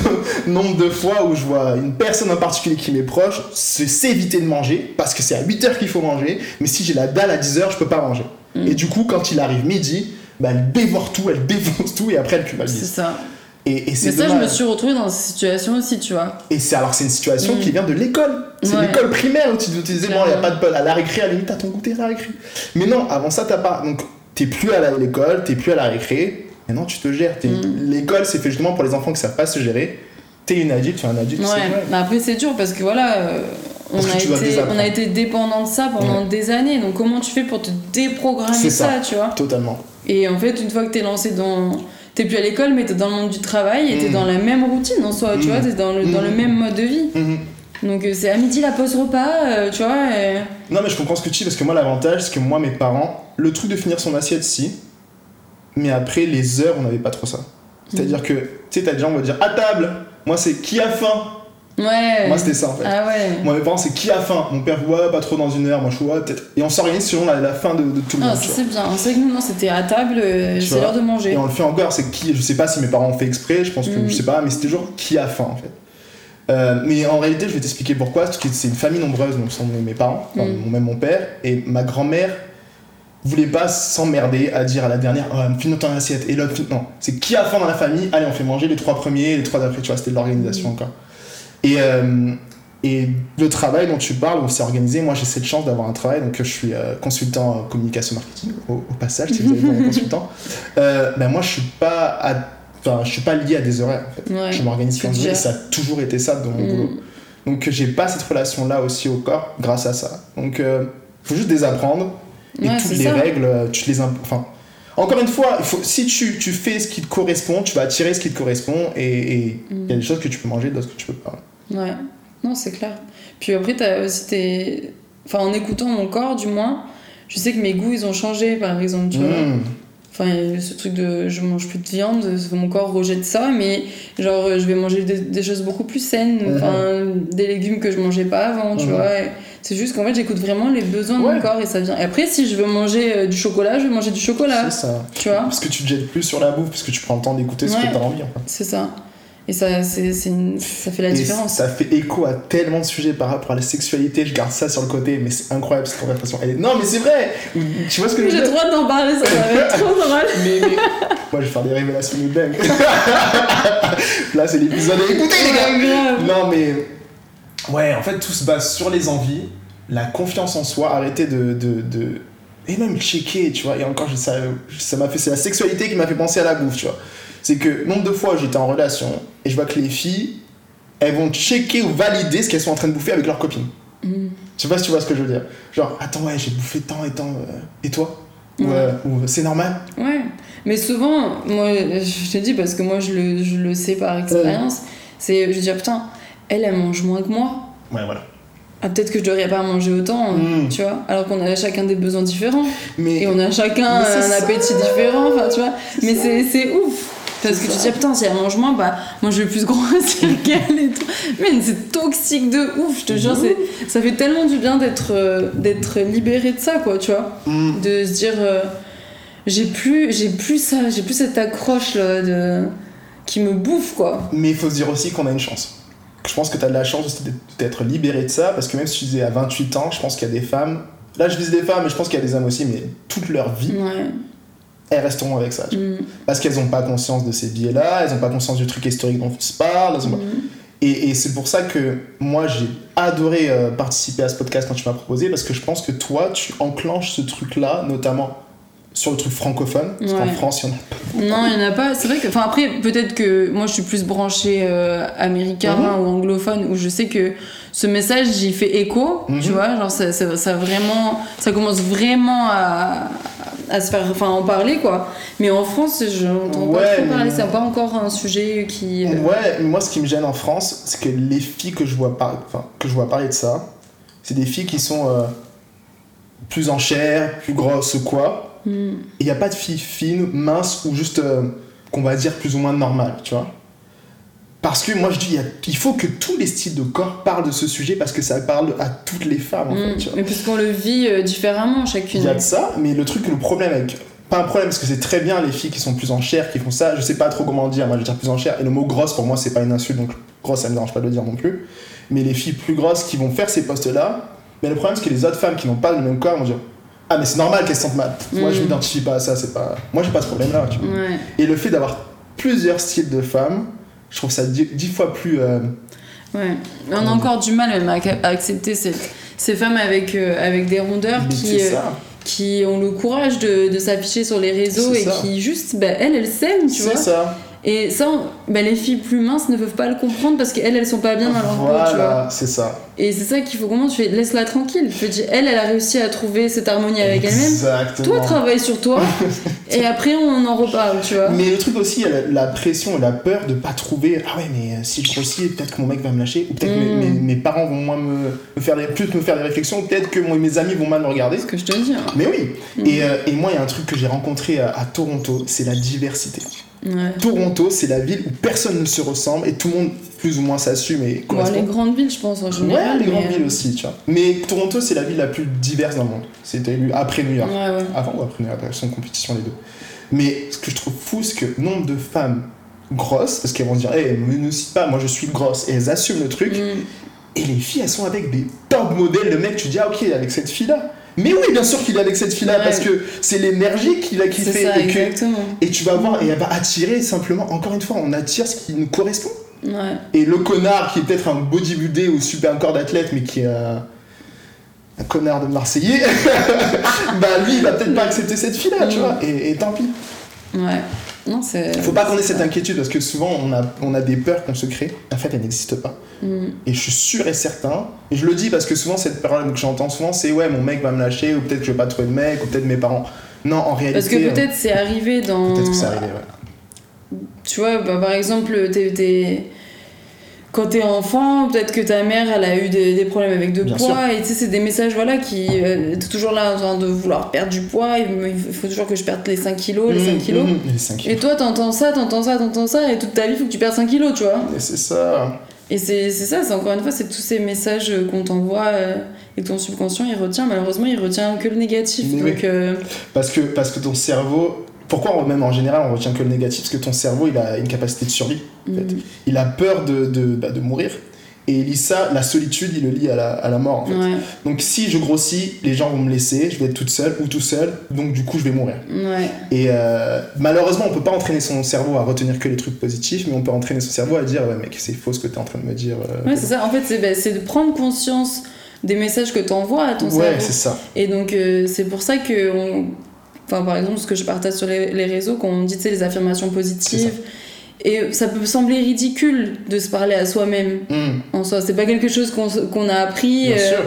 de, nombre de fois où je vois une personne en particulier qui m'est proche se s'éviter de manger parce que c'est à 8h qu'il faut manger, mais si j'ai la dalle à 10h, je peux pas manger. Mm. Et du coup, quand il arrive midi, bah, elle dévore tout, elle défonce tout et après elle C'est culpabilise. ça. Et, et c'est Mais ça, je me suis retrouvée dans cette situation aussi, tu vois. Et c'est alors c'est une situation Mm. qui vient de l'école. C'est Ouais. l'école primaire où tu, disais bon, il y a pas de bol à la récré, à la limite t'as ton goûter à la récré. Mais non, avant ça t'as pas. Donc t'es plus à l'école, t'es plus à la récré. Maintenant tu te gères. Mm. L'école c'est fait justement pour les enfants qui savent pas se gérer. T'es une adulte, tu es un adulte. Ouais, c'est mais après c'est dur parce que voilà, euh, on, a été, on a été dépendant de ça pendant des années, donc comment tu fais pour te déprogrammer ça, ça. tu vois? Totalement. Et en fait, une fois que t'es lancé dans. T'es plus à l'école, mais t'es dans le monde du travail et t'es Mm. dans la même routine en soi, tu Mm. vois, t'es dans le, dans le Mm. même mode de vie. Mhm. Donc euh, c'est à midi la pause repas, euh, tu vois. et- Non mais je comprends ce que tu dis parce que moi l'avantage c'est que moi mes parents, le truc de finir son assiette si, mais après les heures on n'avait pas trop ça. C'est-à-dire que tu sais t'as des gens on va dire à table, moi c'est qui a faim? Ouais. Moi c'était ça en fait. Ah ouais. Moi, mes parents, c'est qui a faim? Mon père, ouais, pas trop dans une heure. Moi, je ouais, peut-être. Et on s'organise selon la, la faim de, de tout le Ah, monde. c'est bien. C'est que nous, non, c'était à table, euh, c'est l'heure de manger. Et on le fait encore, c'est qui Je sais pas si mes parents ont fait exprès, je pense que Mm. je sais pas, mais c'est toujours qui a faim en fait. Euh, mais en réalité, je vais t'expliquer pourquoi. Parce que c'est une famille nombreuse, donc ce sont mes parents, enfin, Mm. même mon père, et ma grand-mère voulait pas s'emmerder à dire à la dernière, oh, finis ton assiette, et l'autre, non. C'est qui a faim dans la famille? Allez, on fait manger les trois premiers, les trois d'après, tu vois, c'était de l'organisation Mm. Et, euh, et le travail dont tu parles, on s'est organisé. Moi, j'ai cette chance d'avoir un travail, donc je suis euh, consultant en communication marketing, au, au passage, si vous avez besoin [LAUGHS] consultant. Euh, ben moi, je suis pas, à- enfin, je suis pas lié à des horaires. En fait. Ouais. Je m'organise quand je veux, et ça a toujours été ça dans mon Mm. boulot. Donc, j'ai pas cette relation-là aussi au corps grâce à ça. Donc, euh, faut juste désapprendre. Et Ouais, toutes les ça. règles, euh, tu les imp- Enfin, encore une fois, il faut, si tu, tu fais ce qui te correspond, tu vas attirer ce qui te correspond, et il y a des choses que tu peux manger, d'autres que tu peux pas. Ouais, non, c'est clair. Puis après, t'as aussi tes. Enfin, en écoutant mon corps, du moins, je sais que mes goûts, ils ont changé, par exemple, tu vois. Mm. Enfin, il y a ce truc de je mange plus de viande, mon corps rejette ça, mais genre, je vais manger des, des choses beaucoup plus saines, enfin, des légumes que je mangeais pas avant, tu vois. C'est juste qu'en fait, j'écoute vraiment les besoins de mon corps et ça vient. Et après, si je veux manger euh, du chocolat, je vais manger du chocolat, C'est ça. tu vois. Parce que tu te jettes plus sur la bouffe, parce que tu prends le temps d'écouter ce que tu as envie. En fait. C'est ça. Et ça, une- ça fait la Et différence. ça fait écho à tellement de sujets par rapport à la sexualité. Je garde ça sur le côté, mais c'est incroyable cette conversation. Elle est- Non, mais c'est vrai Tu vois ce que je veux J'ai dire? hâte d'en parler, ça va être [LAUGHS] trop drôle. mais, mais- Moi, je vais faire des révélations de dingue. [LAUGHS] Là, c'est l'épisode à écouter, les gars. Non, mais. Ouais, en fait, tout se base sur les envies, la confiance en soi, arrêter de. de, de- Et même checker, tu vois. Et encore, ça m'a fait. C'est la sexualité qui m'a fait penser à la bouffe, tu vois. C'est que nombre de fois, j'étais en relation et je vois que les filles, elles vont checker ou valider ce qu'elles sont en train de bouffer avec leurs copines. Mm. Je sais pas si tu vois ce que je veux dire. Genre, attends, ouais, j'ai bouffé tant et tant. euh, et toi Ou, Ouais. euh, ou c'est normal Ouais, mais souvent, moi, je te dis parce que moi, je le, je le sais par expérience, c'est, je veux dire, putain, elle, elle mange moins que moi. Ouais, voilà. Ah, peut-être que je devrais pas manger autant, Mm. tu vois, alors qu'on a chacun des besoins différents. Mais Et on a chacun un ça. appétit différent, enfin, tu vois. Mais c'est ouf. Parce que tu te dis, ah, putain, si elle mange moins, bah, moi je vais plus grossir [LAUGHS] qu'elle et tout. Mais c'est toxique de ouf, je te jure, ça fait tellement du bien d'être, euh, d'être libéré de ça, quoi, tu vois Mm. de se dire euh, j'ai plus j'ai plus ça j'ai plus cette accroche là de qui me bouffe quoi Mais il faut se dire aussi qu'on a une chance. Je pense que tu as de la chance aussi d'être- libéré de ça, parce que même si tu disais à 28 ans, je pense qu'il y a des femmes, Là, je vise les femmes, mais je pense qu'il y a des hommes aussi, mais toute leur vie, Ouais. Elles resteront avec ça. Mm. Parce qu'elles n'ont pas conscience de ces biais-là, elles n'ont pas conscience du truc historique dont on se parle. pas- Mm. Et, et c'est pour ça que moi, j'ai adoré euh, participer à ce podcast quand tu m'as proposé, parce que je pense que toi, tu enclenches ce truc-là, notamment sur le truc francophone, parce qu'en. France, il y en a Non, il n'y en a pas. C'est vrai que. Enfin, après, peut-être que moi, je suis plus branchée euh, américain Mhm. ou anglophone, où je sais que ce message, j'y fais écho, tu vois. Genre, ça, ça, ça vraiment. Ça commence vraiment à, à se faire. Enfin, en parler, quoi. Mais en France, je n'entends Ouais, pas trop parler. C'est pas encore un sujet qui. euh, Ouais, mais moi ce qui me gêne en France, c'est que les filles que je vois, par... enfin, que je vois parler de ça, c'est des filles qui sont euh, plus en chair, plus grosses ou quoi. mm. Et il n'y a pas de filles fines, minces ou juste, euh, qu'on va dire, plus ou moins normales, tu vois. Parce que moi je dis, il faut que tous les styles de corps parlent de ce sujet parce que ça parle à toutes les femmes en Mm. fait, tu vois. Mais puisqu'on le vit euh, différemment, chacune. Il y a de ça, mais le truc, le problème avec. Pas un problème, parce que c'est très bien les filles qui sont plus en chair, qui font ça. Je sais pas trop comment dire, moi je vais dire plus en chair. Et le mot grosse pour moi c'est pas une insulte, donc grosse ça me dérange pas de le dire non plus. Mais les filles plus grosses qui vont faire ces postes-là, mais le problème c'est que les autres femmes qui n'ont pas le même corps vont dire Ah, mais c'est normal qu'elles se sentent mal. Moi je Mm. m'identifie pas à ça, c'est pas. Moi j'ai pas ce problème-là, tu vois. Ouais. Et le fait d'avoir plusieurs styles de femmes, je trouve ça dix, dix fois plus. euh, Ouais. On a encore du mal même à, à accepter cette- ces femmes avec, euh, avec des rondeurs mais qui, c'est euh, qui ont le courage de, de s'afficher sur les réseaux C'est et ça. qui juste, bah, elles, elles s'aiment, tu C'est vois. ça. Et ça, on- bah, les filles plus minces ne peuvent pas le comprendre parce qu'elles, elles sont pas bien dans leur peau, tu vois. Voilà, c'est ça. Et c'est ça qu'il faut comprendre, tu fais, laisse-la tranquille. Je elle, elle a réussi à trouver cette harmonie avec elle-même. Exactement. Toi, travaille sur toi. [LAUGHS] et après, on en reparle, tu vois. Mais le truc aussi, la, la pression et la peur de pas trouver. Ah ouais, mais euh, si je grossis, peut-être que mon mec va me lâcher, ou peut-être que Mm. mes, mes- mes parents vont moins me, me faire des, plus me faire des réflexions, ou peut-être que moi, mes amis vont mal me regarder. C'est ce que je te dis. hein. Mais oui. Mm. Et, euh, et moi, il y a un truc que j'ai rencontré à, à Toronto, c'est la diversité. Ouais. Toronto, c'est la ville où personne ne se ressemble et tout le monde plus ou moins s'assume et Bon, les grandes villes, je pense, en général. ouais, les grandes mais, euh, villes aussi, tu vois. Mais Toronto, c'est la ville la plus diverse dans le monde. C'était élu après New York. Ouais, ouais. Avant ou après New York, elles sont en compétition les deux. Mais ce que je trouve fou, c'est que nombre de femmes grosses, parce qu'elles vont se dire, hé, me ne cite pas, moi je suis grosse, et elles assument le truc, Mm. et les filles, elles sont avec des top modèles, le mec, tu dis, ah ok, avec cette fille-là. Mais oui, bien sûr qu'il est avec cette fille-là, Ouais. parce que c'est l'énergie qu'il a fait, ça, et, que- exactement. et tu vas voir, et elle va attirer simplement, encore une fois, on attire ce qui nous correspond. Ouais. Et le connard qui est peut-être un bodybuildé ou super corps d'athlète, mais qui est un, un connard de Marseillais, [LAUGHS] bah lui, il va peut-être pas accepter cette fille-là, tu Mm. vois, et, et tant pis. Ouais. Non, c'est. Faut pas qu'on ait cette inquiétude parce que souvent on a, on a des peurs qu'on se crée. En fait, elles n'existent pas. Mm. Et je suis sûr et certain, et je le dis parce que souvent cette parole que j'entends souvent, c'est ouais, mon mec va me lâcher, ou peut-être que je vais pas trouver de mec, ou peut-être mes parents. Non, en réalité. Parce que euh, peut-être c'est arrivé dans. peut-être que c'est arrivé, ouais. Tu vois, bah, par exemple, t'es- quand t'es enfant, peut-être que ta mère, elle a eu des, des problèmes avec de Bien poids, et tu sais, c'est des messages, voilà, qui. euh, t'es toujours là en train de vouloir perdre du poids, il faut toujours que je perde les 5 kilos, les 5 Mmh, kilos. mmh, les 5 Et kilos. toi, t'entends ça, t'entends ça, t'entends ça, et toute ta vie, il faut que tu perdes 5 kilos, tu vois. Et c'est ça. Et c'est, c'est ça, c'est encore une fois, c'est tous ces messages euh, qu'on t'envoie euh, et que ton subconscient, il retient, malheureusement, il retient que le négatif. Donc, euh, Parce que, parce que ton cerveau. Pourquoi, même en général, on retient que le négatif? Parce que ton cerveau, il a une capacité de survie. en fait. mm, Il a peur de, de, bah, de mourir. Et il lit ça, la solitude, il le lie à la, à la mort, en fait. ouais, Donc si je grossis, les gens vont me laisser, je vais être toute seule ou tout seul, donc du coup je vais mourir. ouais. Et euh, malheureusement, on peut pas entraîner son cerveau à retenir que les trucs positifs, mais on peut entraîner son cerveau à dire ouais mec c'est faux ce que t'es en train de me dire. euh, Ouais, c'est ça. En fait, c'est bah, c'est de prendre conscience des messages que tu envoies à ton ouais cerveau. c'est ça. Et donc, euh, c'est pour ça que, on... enfin, par exemple, ce que je partage sur les, les réseaux, quand on dit tu sais, les affirmations positives, et ça peut sembler ridicule de se parler à soi-même Hum, en soi. C'est pas quelque chose qu'on qu'on a appris bien euh, sûr.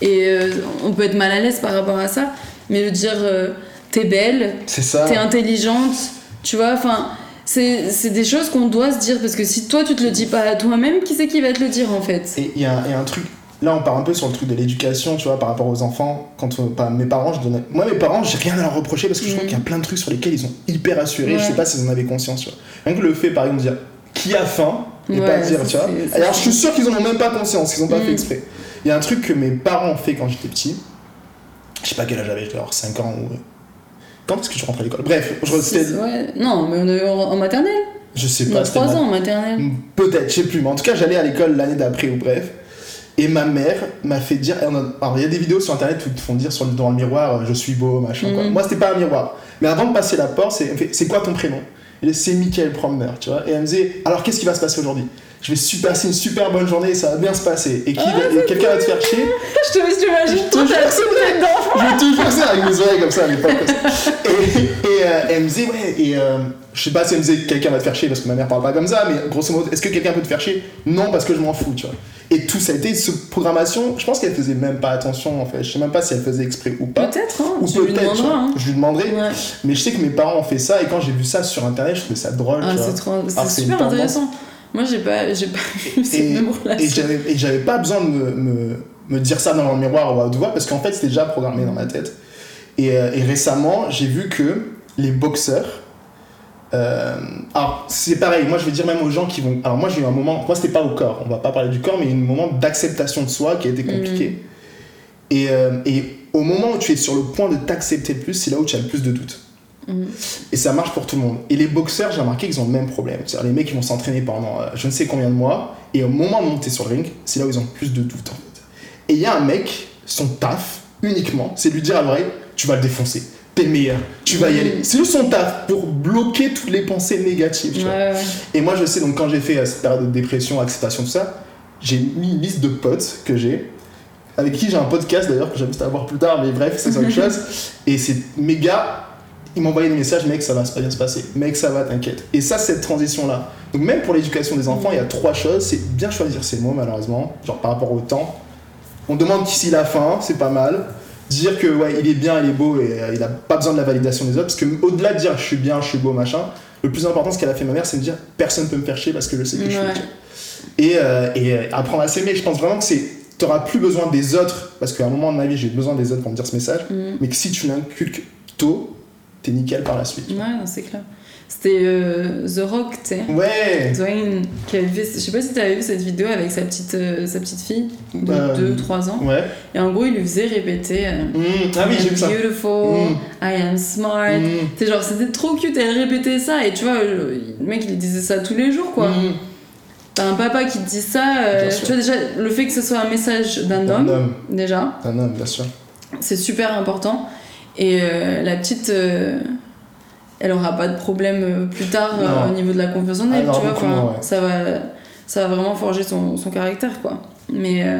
et euh, on peut être mal à l'aise par rapport à ça, mais de dire euh, t'es belle, t'es intelligente, tu vois, enfin. C'est des choses qu'on doit se dire parce que si toi tu te le dis pas à toi-même, qui c'est qui va te le dire en fait? Et il y, y a un truc. Là, on part un peu sur le truc de l'éducation, tu vois, par rapport aux enfants. Quand on- mes parents, je donnais. Moi, mes parents, j'ai rien à leur reprocher parce que je trouve Mhm. qu'il y a plein de trucs sur lesquels ils sont hyper assurés. Je sais pas s'ils en avaient conscience, tu vois. Rien que le fait, par exemple, de dire qui a faim et Ouais, pas dire, tu vois. Alors, je suis sûr qu'ils en ont même pas conscience, qu'ils ont pas Mhm. fait exprès. Il y a un truc que mes parents ont fait quand j'étais petit. Je sais pas quel âge j'avais, avoir 5 ans ou. Quand est-ce que je rentre à l'école? Bref, je, ouais. Non, mais on est en, maternelle. je sais pas. a c'était 3 ma- ans en maternelle. Peut-être, je sais plus, mais en tout cas, j'allais à l'école l'année d'après ou bref. Et ma mère m'a fait dire. Alors, il y a des vidéos sur internet où ils te font dire sur, dans le miroir, je suis beau, machin. quoi. Mhm. Moi, c'était pas un miroir. Mais avant de passer la porte, c'est c'est quoi ton prénom? Et c'est Michael Promeneur, tu vois. Et elle me disait, alors qu'est-ce qui va se passer aujourd'hui? Je vais super, passer une super bonne journée, ça va bien se passer. Et, qui Ah, va- et quelqu'un va te faire chier. Je te t'imagines trop, te t'as jure. la petite tête d'enfant. Je vais tout faire ça avec mes oreilles comme ça à l'époque. comme ça. Et, et, euh, elle me disait, ouais, et euh, je sais pas si elle me disait quelqu'un va te faire chier parce que ma mère parle pas comme ça, mais grosso modo, est-ce que quelqu'un peut te faire chier? Non, parce que je m'en fous, tu vois. Et tout ça a été, cette programmation, je pense qu'elle faisait même pas attention en fait. Je sais même pas si elle faisait exprès ou pas. Peut-être, hein. Ou tu lui peut-être, tu demanderas. vois. Hein. je lui demanderai. Ouais. Mais je sais que mes parents ont fait ça et quand j'ai vu ça sur internet, je trouvais ça drôle. Ah, c'est trop, super intéressant. Moi, j'ai pas, j'ai pas [LAUGHS] eu cette Et, même et relation. et j'avais pas besoin de me, me, me dire ça dans le miroir ou à haute voix parce qu'en fait c'était déjà programmé dans ma tête. Et, euh, et récemment, j'ai vu que les boxeurs. Euh, alors, c'est pareil, moi je vais dire même aux gens qui vont. Alors, moi j'ai eu un moment. Moi c'était pas au corps, on va pas parler du corps, mais un moment d'acceptation de soi qui a été compliqué. Et, euh, et au moment où tu es sur le point de t'accepter le plus, c'est là où tu as le plus de doutes. Mhm. Et ça marche pour tout le monde. Et les boxeurs, j'ai remarqué qu'ils ont le même problème. C'est-à-dire les mecs qui vont s'entraîner pendant euh, je ne sais combien de mois, et au moment de monter sur le ring, c'est là où ils ont le plus de doutes en fait. Et il y a un mec, son taf, uniquement, c'est de lui dire à l'oreille, tu vas le défoncer, t'es le meilleur, tu vas y aller. C'est juste son taf pour bloquer toutes les pensées négatives. tu vois. Ouais, ouais. Et moi, je sais, donc quand j'ai fait euh, cette période de dépression, acceptation, tout ça, j'ai mis une liste de potes que j'ai, avec qui j'ai un podcast d'ailleurs, que j'invite à voir plus tard, mais bref, c'est autre chose. [LAUGHS] Et c'est mes gars, ils m'envoyaient des messages, mec, ça va pas bien se passer, mec, ça va, t'inquiète. Et ça, cette transition-là. Donc, même pour l'éducation des enfants, il y a trois choses. C'est bien choisir ses mots, malheureusement, genre par rapport au temps. On demande qu'ici la fin, c'est pas mal. Dire que, ouais, il est bien, il est beau et euh, il a pas besoin de la validation des autres. Parce que, au-delà de dire je suis bien, je suis beau, machin, le plus important, ce qu'elle a fait ma mère, c'est de dire personne peut me faire chier parce que je sais que je suis. Et, euh, et euh, apprendre à s'aimer, je pense vraiment que c'est. T'auras plus besoin des autres, parce qu'à un moment de ma vie, j'ai besoin des autres pour me dire ce message, Mhm. mais que si tu l'inculques tôt, t'es nickel par la suite. Ouais, c'est clair. C'était euh, The Rock, tu sais. Ouais! Dwayne, qui avait fait, je sais pas si t'avais vu cette vidéo avec sa petite, euh, sa petite fille de Euh, 2-3 ans. Ouais. Et en gros, il lui faisait répéter euh, Mmh. Ah oui, j'ai vu ça. Beautiful, Mm. I am smart. Mmh. C'est genre, c'était trop cute, elle répétait ça. Et tu vois, le mec, il disait ça tous les jours, quoi. Mmh. T'as un papa qui te dit ça. tu vois, déjà, le fait que ce soit un message d'un Un homme, homme. déjà, Un homme, bien sûr. c'est super important. Et la petite, elle aura pas de problème euh, plus tard euh, au niveau de la confiance en elle, tu vois. beaucoup enfin, moins, ouais. ça, va, ça va vraiment forger son, son caractère, quoi. Mais euh,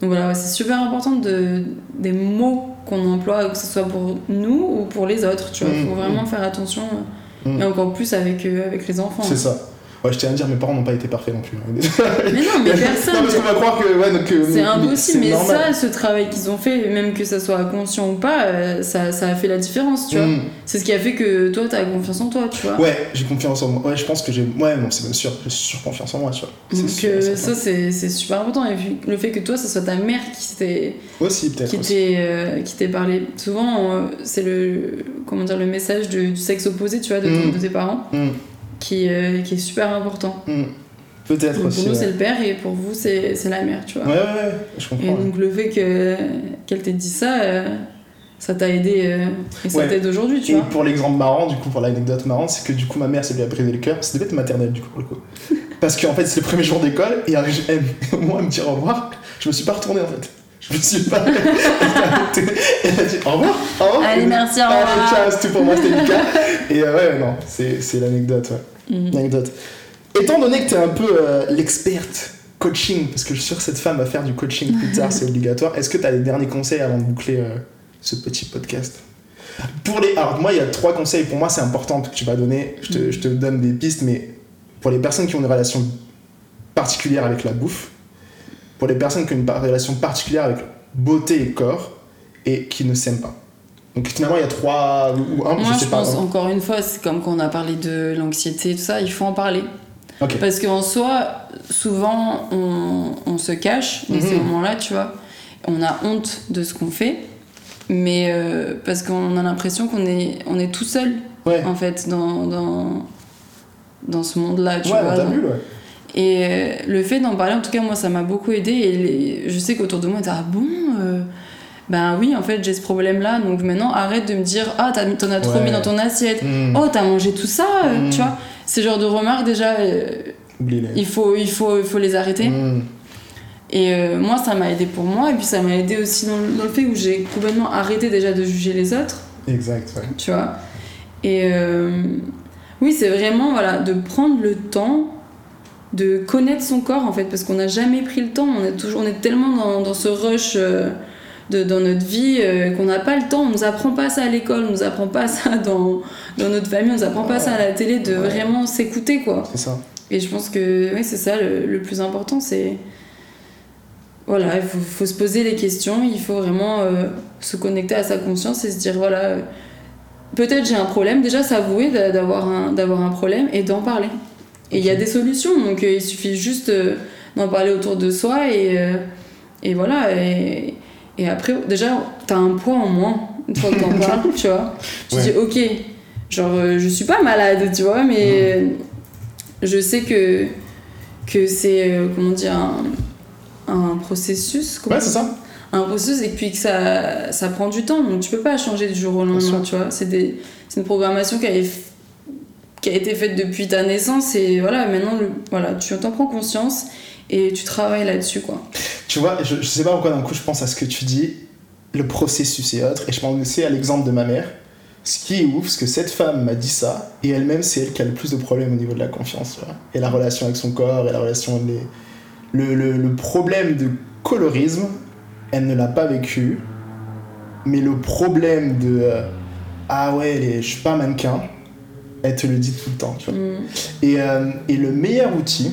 donc voilà, ouais, c'est super important de, des mots qu'on emploie, que ce soit pour nous ou pour les autres, tu vois. Mm, faut vraiment faire attention, euh, Mm. et encore plus avec, avec les enfants. C'est ça. Ouais, je tiens à dire, mes parents n'ont pas été parfaits non plus. Mais non, mais [LAUGHS] personne. non, parce qu'on va croire que. Ouais, donc, euh, C'est impossible, mais normal. ça, ce travail qu'ils ont fait, même que ça soit conscient ou pas, euh, ça, ça a fait la différence, tu vois. Mmh. C'est ce qui a fait que toi, t'as confiance en toi, tu vois. Ouais, j'ai confiance en moi. Ouais, je pense que j'ai. Ouais, non, c'est bien sûr. J'ai sur confiance en moi, tu vois. Donc sûr, euh, ça, c'est c'est super important. Et puis le fait que toi, ça soit ta mère qui t'ait Aussi, peut-être. qui t'ait euh, parlé. Souvent, c'est le comment dire le message de- du sexe opposé, tu vois, de, ton- Mm. de tes parents, Mmh. Qui, euh, qui est super important. Mmh. Peut-être aussi. pour nous, c'est le père et pour vous, c'est c'est la mère, tu vois. Ouais, ouais, ouais, je Et comprends. ouais. donc le fait que qu'elle t'ait dit ça, euh, ça t'a aidé euh, et ça Ouais. t'aide aujourd'hui, tu Et vois. pour l'exemple marrant, du coup, pour l'anecdote marrante, c'est que du coup, ma mère, ça lui a brisé le cœur. C'était peut-être maternelle, du coup, pour le coup. [LAUGHS] Parce qu'en fait, c'est le premier jour d'école, et elle, [LAUGHS] moi, elle me dit au revoir. Je me suis pas retourné, en fait. Je me suis pas. [LAUGHS] elle a dit au revoir, au revoir. Allez, merci, au Allez, revoir. ciao, c'est tout pour moi, c'était Lucas. Et euh, ouais, non, c'est c'est l'anecdote, ouais. Mhm. L'anecdote. Étant donné que tu es un peu euh, l'experte coaching, parce que je suis sûr que cette femme va faire du coaching plus tard, [LAUGHS] c'est obligatoire, est-ce que tu as des derniers conseils avant de boucler euh, ce petit podcast? Pour les, alors moi il y a trois conseils. Pour moi c'est important que tu vas donner. Je te, je te donne des pistes mais pour les personnes qui ont une relation particulière avec la bouffe pour les personnes qui ont une relation particulière avec beauté et corps et qui ne s'aiment pas donc finalement il y a trois ou un Moi, je je sais pas pense, encore une fois, c'est comme quand on a parlé de l'anxiété et tout ça, il faut en parler. Parce qu'en soi, souvent, on, on se cache dans ces Mhm. moments-là, tu vois. On a honte de ce qu'on fait, mais euh, parce qu'on a l'impression qu'on est, on est tout seul, ouais en fait, dans, dans, dans ce monde-là, tu ouais vois. t'as vu ouais Et euh, le fait d'en parler, en tout cas, moi, ça m'a beaucoup aidé. Et les- je sais qu'autour de moi, ils disent Ah bon euh, Ben oui, en fait, j'ai ce problème-là. Donc maintenant, arrête de me dire Ah, t'en as trop Ouais. mis dans ton assiette. Hmm. Oh, t'as mangé tout ça, euh, Mm. tu vois. Ces genres de remarques, déjà, euh, il, faut, il, faut, il faut les arrêter. Hmm. Et euh, moi, ça m'a aidé pour moi, et puis ça m'a aidé aussi dans, le- dans le fait où j'ai complètement arrêté déjà de juger les autres, Exact, ouais. tu vois. Et euh, oui, c'est vraiment voilà, de prendre le temps de connaître son corps, en fait, parce qu'on n'a jamais pris le temps, on est, toujours, on est tellement dans, dans ce rush de, dans notre vie euh, qu'on n'a pas le temps, on nous apprend pas ça à l'école, on nous apprend pas ça dans, dans notre famille, on nous apprend pas ça à la télé, de Ouais. vraiment s'écouter, quoi. C'est ça. Et je pense que ouais, c'est ça le, le plus important, c'est. Voilà, il faut, faut se poser les questions, il faut vraiment euh, se connecter à sa conscience et se dire voilà, euh, peut-être j'ai un problème, déjà s'avouer d'a- d'avoir un, d'avoir un problème et d'en parler. Et il y a des solutions, donc il suffit juste d'en parler autour de soi et, et voilà. Et, et après, déjà, t'as un poids en moins une fois que t'en [LAUGHS] parles, tu vois. Tu Ouais. dis ok, genre euh, je suis pas malade, tu vois, mais euh, je sais que, que c'est, euh, comment dire, un, un processus. comment Ouais, c'est ça. un processus et puis que ça, ça prend du temps donc tu peux pas changer du jour au lendemain tu vois c'est des c'est une programmation qui a, qui a été faite depuis ta naissance et voilà maintenant le- voilà tu t'en prends conscience et tu travailles là-dessus quoi Tu vois, je, je sais pas pourquoi d'un coup je pense à ce que tu dis, le processus et autres, et je pense aussi à l'exemple de ma mère. Ce qui est ouf, c'est que cette femme m'a dit ça, et elle-même, c'est elle qui a le plus de problèmes au niveau de la confiance, tu vois. Et la relation avec son corps, et la relation. Les... Le, le, le problème de colorisme, elle ne l'a pas vécu, mais le problème de. euh, ah ouais, les- je suis pas mannequin, elle te le dit tout le temps, tu vois. Mm. Et, euh, et le meilleur outil,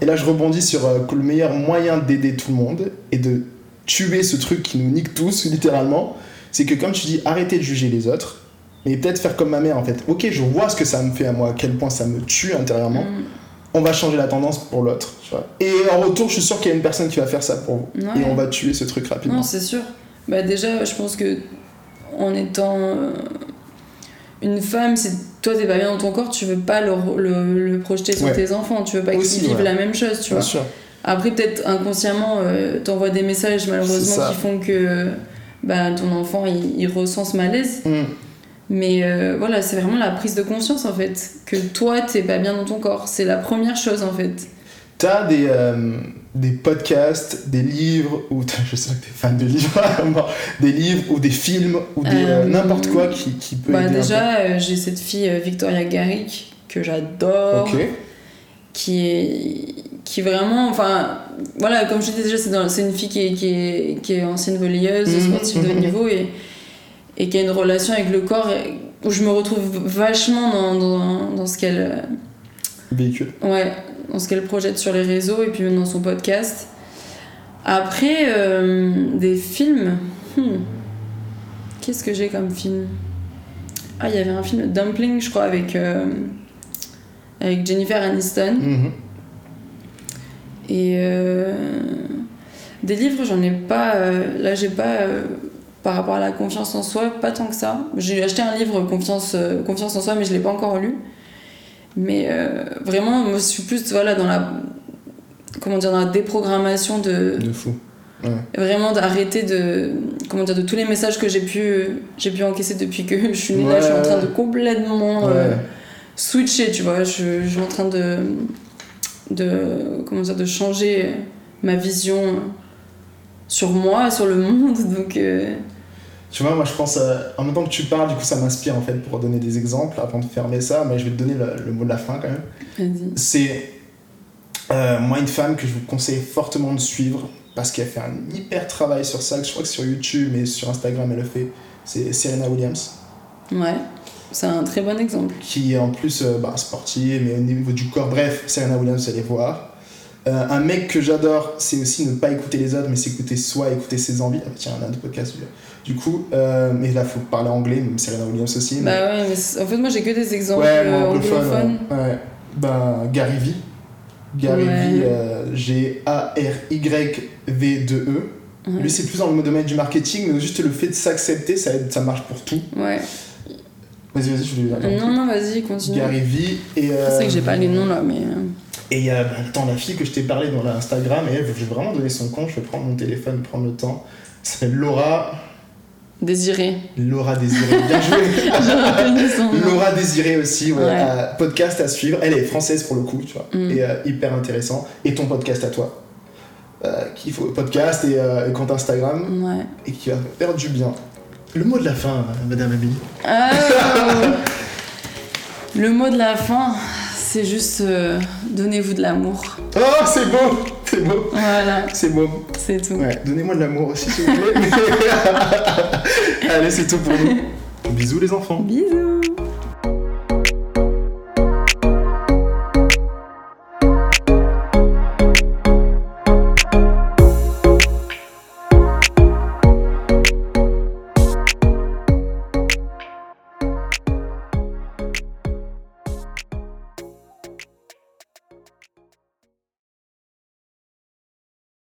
et là je rebondis sur euh, que le meilleur moyen d'aider tout le monde et de tuer ce truc qui nous nique tous, [LAUGHS] littéralement, c'est que comme tu dis, arrêtez de juger les autres, mais peut-être faire comme ma mère en fait. Ok, je vois ce que ça me fait à moi, à quel point ça me tue intérieurement. Mm. On va changer la tendance pour l'autre. Et en retour, je suis sûr qu'il y a une personne qui va faire ça pour vous. Ouais. Et on va tuer ce truc rapidement. non c'est sûr bah déjà je pense que en étant euh, une femme si toi t'es pas bien dans ton corps tu veux pas le, le, le projeter sur Ouais. tes enfants tu veux pas qu'ils vivent ouais. la même chose tu Bien vois sûr. Après, peut-être inconsciemment, euh, t'envoies des messages malheureusement qui font que bah, ton enfant il, il ressent ce malaise. Mm. Mais euh, voilà, c'est vraiment la prise de conscience en fait. Que toi, t'es pas bien dans ton corps. C'est la première chose en fait. T'as des, euh, des podcasts, des livres, ou [LAUGHS] je sais que t'es fan de livres, [LAUGHS] des livres ou des films ou des, euh, Euh, n'importe quoi qui, qui peut Bah, aider déjà, euh, j'ai cette fille Victoria Garrick que j'adore. qui est qui vraiment enfin voilà comme je disais déjà c'est dans- c'est une fille qui est, qui est, qui est ancienne volleyeuse Mhm, sportive de haut [LAUGHS] niveau et, et qui a une relation avec le corps où je me retrouve vachement dans, dans, dans ce qu'elle Véhicule. ouais dans ce qu'elle projette sur les réseaux et puis même dans son podcast après euh, des films hmm. qu'est-ce que j'ai comme film? Ah il y avait un film Dumpling je crois avec euh, avec Jennifer Aniston Mhm. et euh, des livres, j'en ai pas. là, j'ai pas. par rapport à la confiance en soi, pas tant que ça. J'ai acheté un livre Confiance, confiance en soi, mais je l'ai pas encore lu. Mais euh, vraiment, moi, je suis plus voilà, dans la. Comment dire, dans la déprogrammation de. De fou. Ouais. Vraiment d'arrêter de. Comment dire, de tous les messages que j'ai pu, j'ai pu encaisser depuis que je suis née là, je suis en train de complètement. euh, switcher, tu vois. Je, je suis en train de, de, comment dire, de changer ma vision sur moi, sur le monde. Donc, euh, Tu vois, moi je pense, à- en même temps que tu parles, du coup ça m'inspire en fait pour donner des exemples avant de fermer ça, mais je vais te donner le, le mot de la fin quand même. C'est euh, moi une femme que je vous conseille fortement de suivre parce qu'elle fait un hyper travail sur ça, je crois que sur YouTube mais sur Instagram elle le fait, c'est Serena Williams. Ouais, c'est un très bon exemple. qui est en plus euh, bah, sportive, mais au niveau du corps, bref, Serena Williams, allez voir. Euh, un mec que j'adore, c'est aussi ne pas écouter les autres, mais s'écouter soi, écouter ses envies. Ah, tiens, on a un autre podcast. lui. Du coup, euh, mais là, faut parler anglais, même Serena Williams aussi. mais- Bah ouais, mais c'est- en fait, moi j'ai que des exemples ouais, euh, anglophone. anglophones. ouais. Ben, Gary V. Gary. V, euh, G-A-R-Y-V-2-E. Ouais. Lui, c'est plus dans le domaine du marketing, mais juste le fait de s'accepter, ça, aide- ça marche pour tout. Ouais. Vas-y, vas-y, je vais Non, non, vas-y, continue. Gary V. Et, euh, C'est vrai que j'ai pas les noms là, mais. euh, Et il y a bah, attends, la fille que je t'ai parlé dans l'Instagram, et elle, je vais vraiment donner son compte, je vais prendre mon téléphone, prendre le temps. S'appelle Laura. Désiré. Laura Désiré, bien joué. [LAUGHS] Laura Désiré aussi, ouais, Ouais. podcast à suivre. Elle est française pour le coup, tu vois, Mm. et euh, hyper intéressant. Et ton podcast à toi. euh, qui faut podcast et, euh, et compte Instagram Ouais. et qui va faire du bien. Le mot de la fin, Madame Abby. Ah, [LAUGHS] le mot de la fin, c'est juste euh, donnez-vous de l'amour. Oh, c'est beau, c'est beau, Voilà, c'est beau. c'est tout. Ouais, donnez-moi de l'amour aussi, s'il vous plaît. [LAUGHS] Allez, c'est tout pour nous. Bisous les enfants. Bisous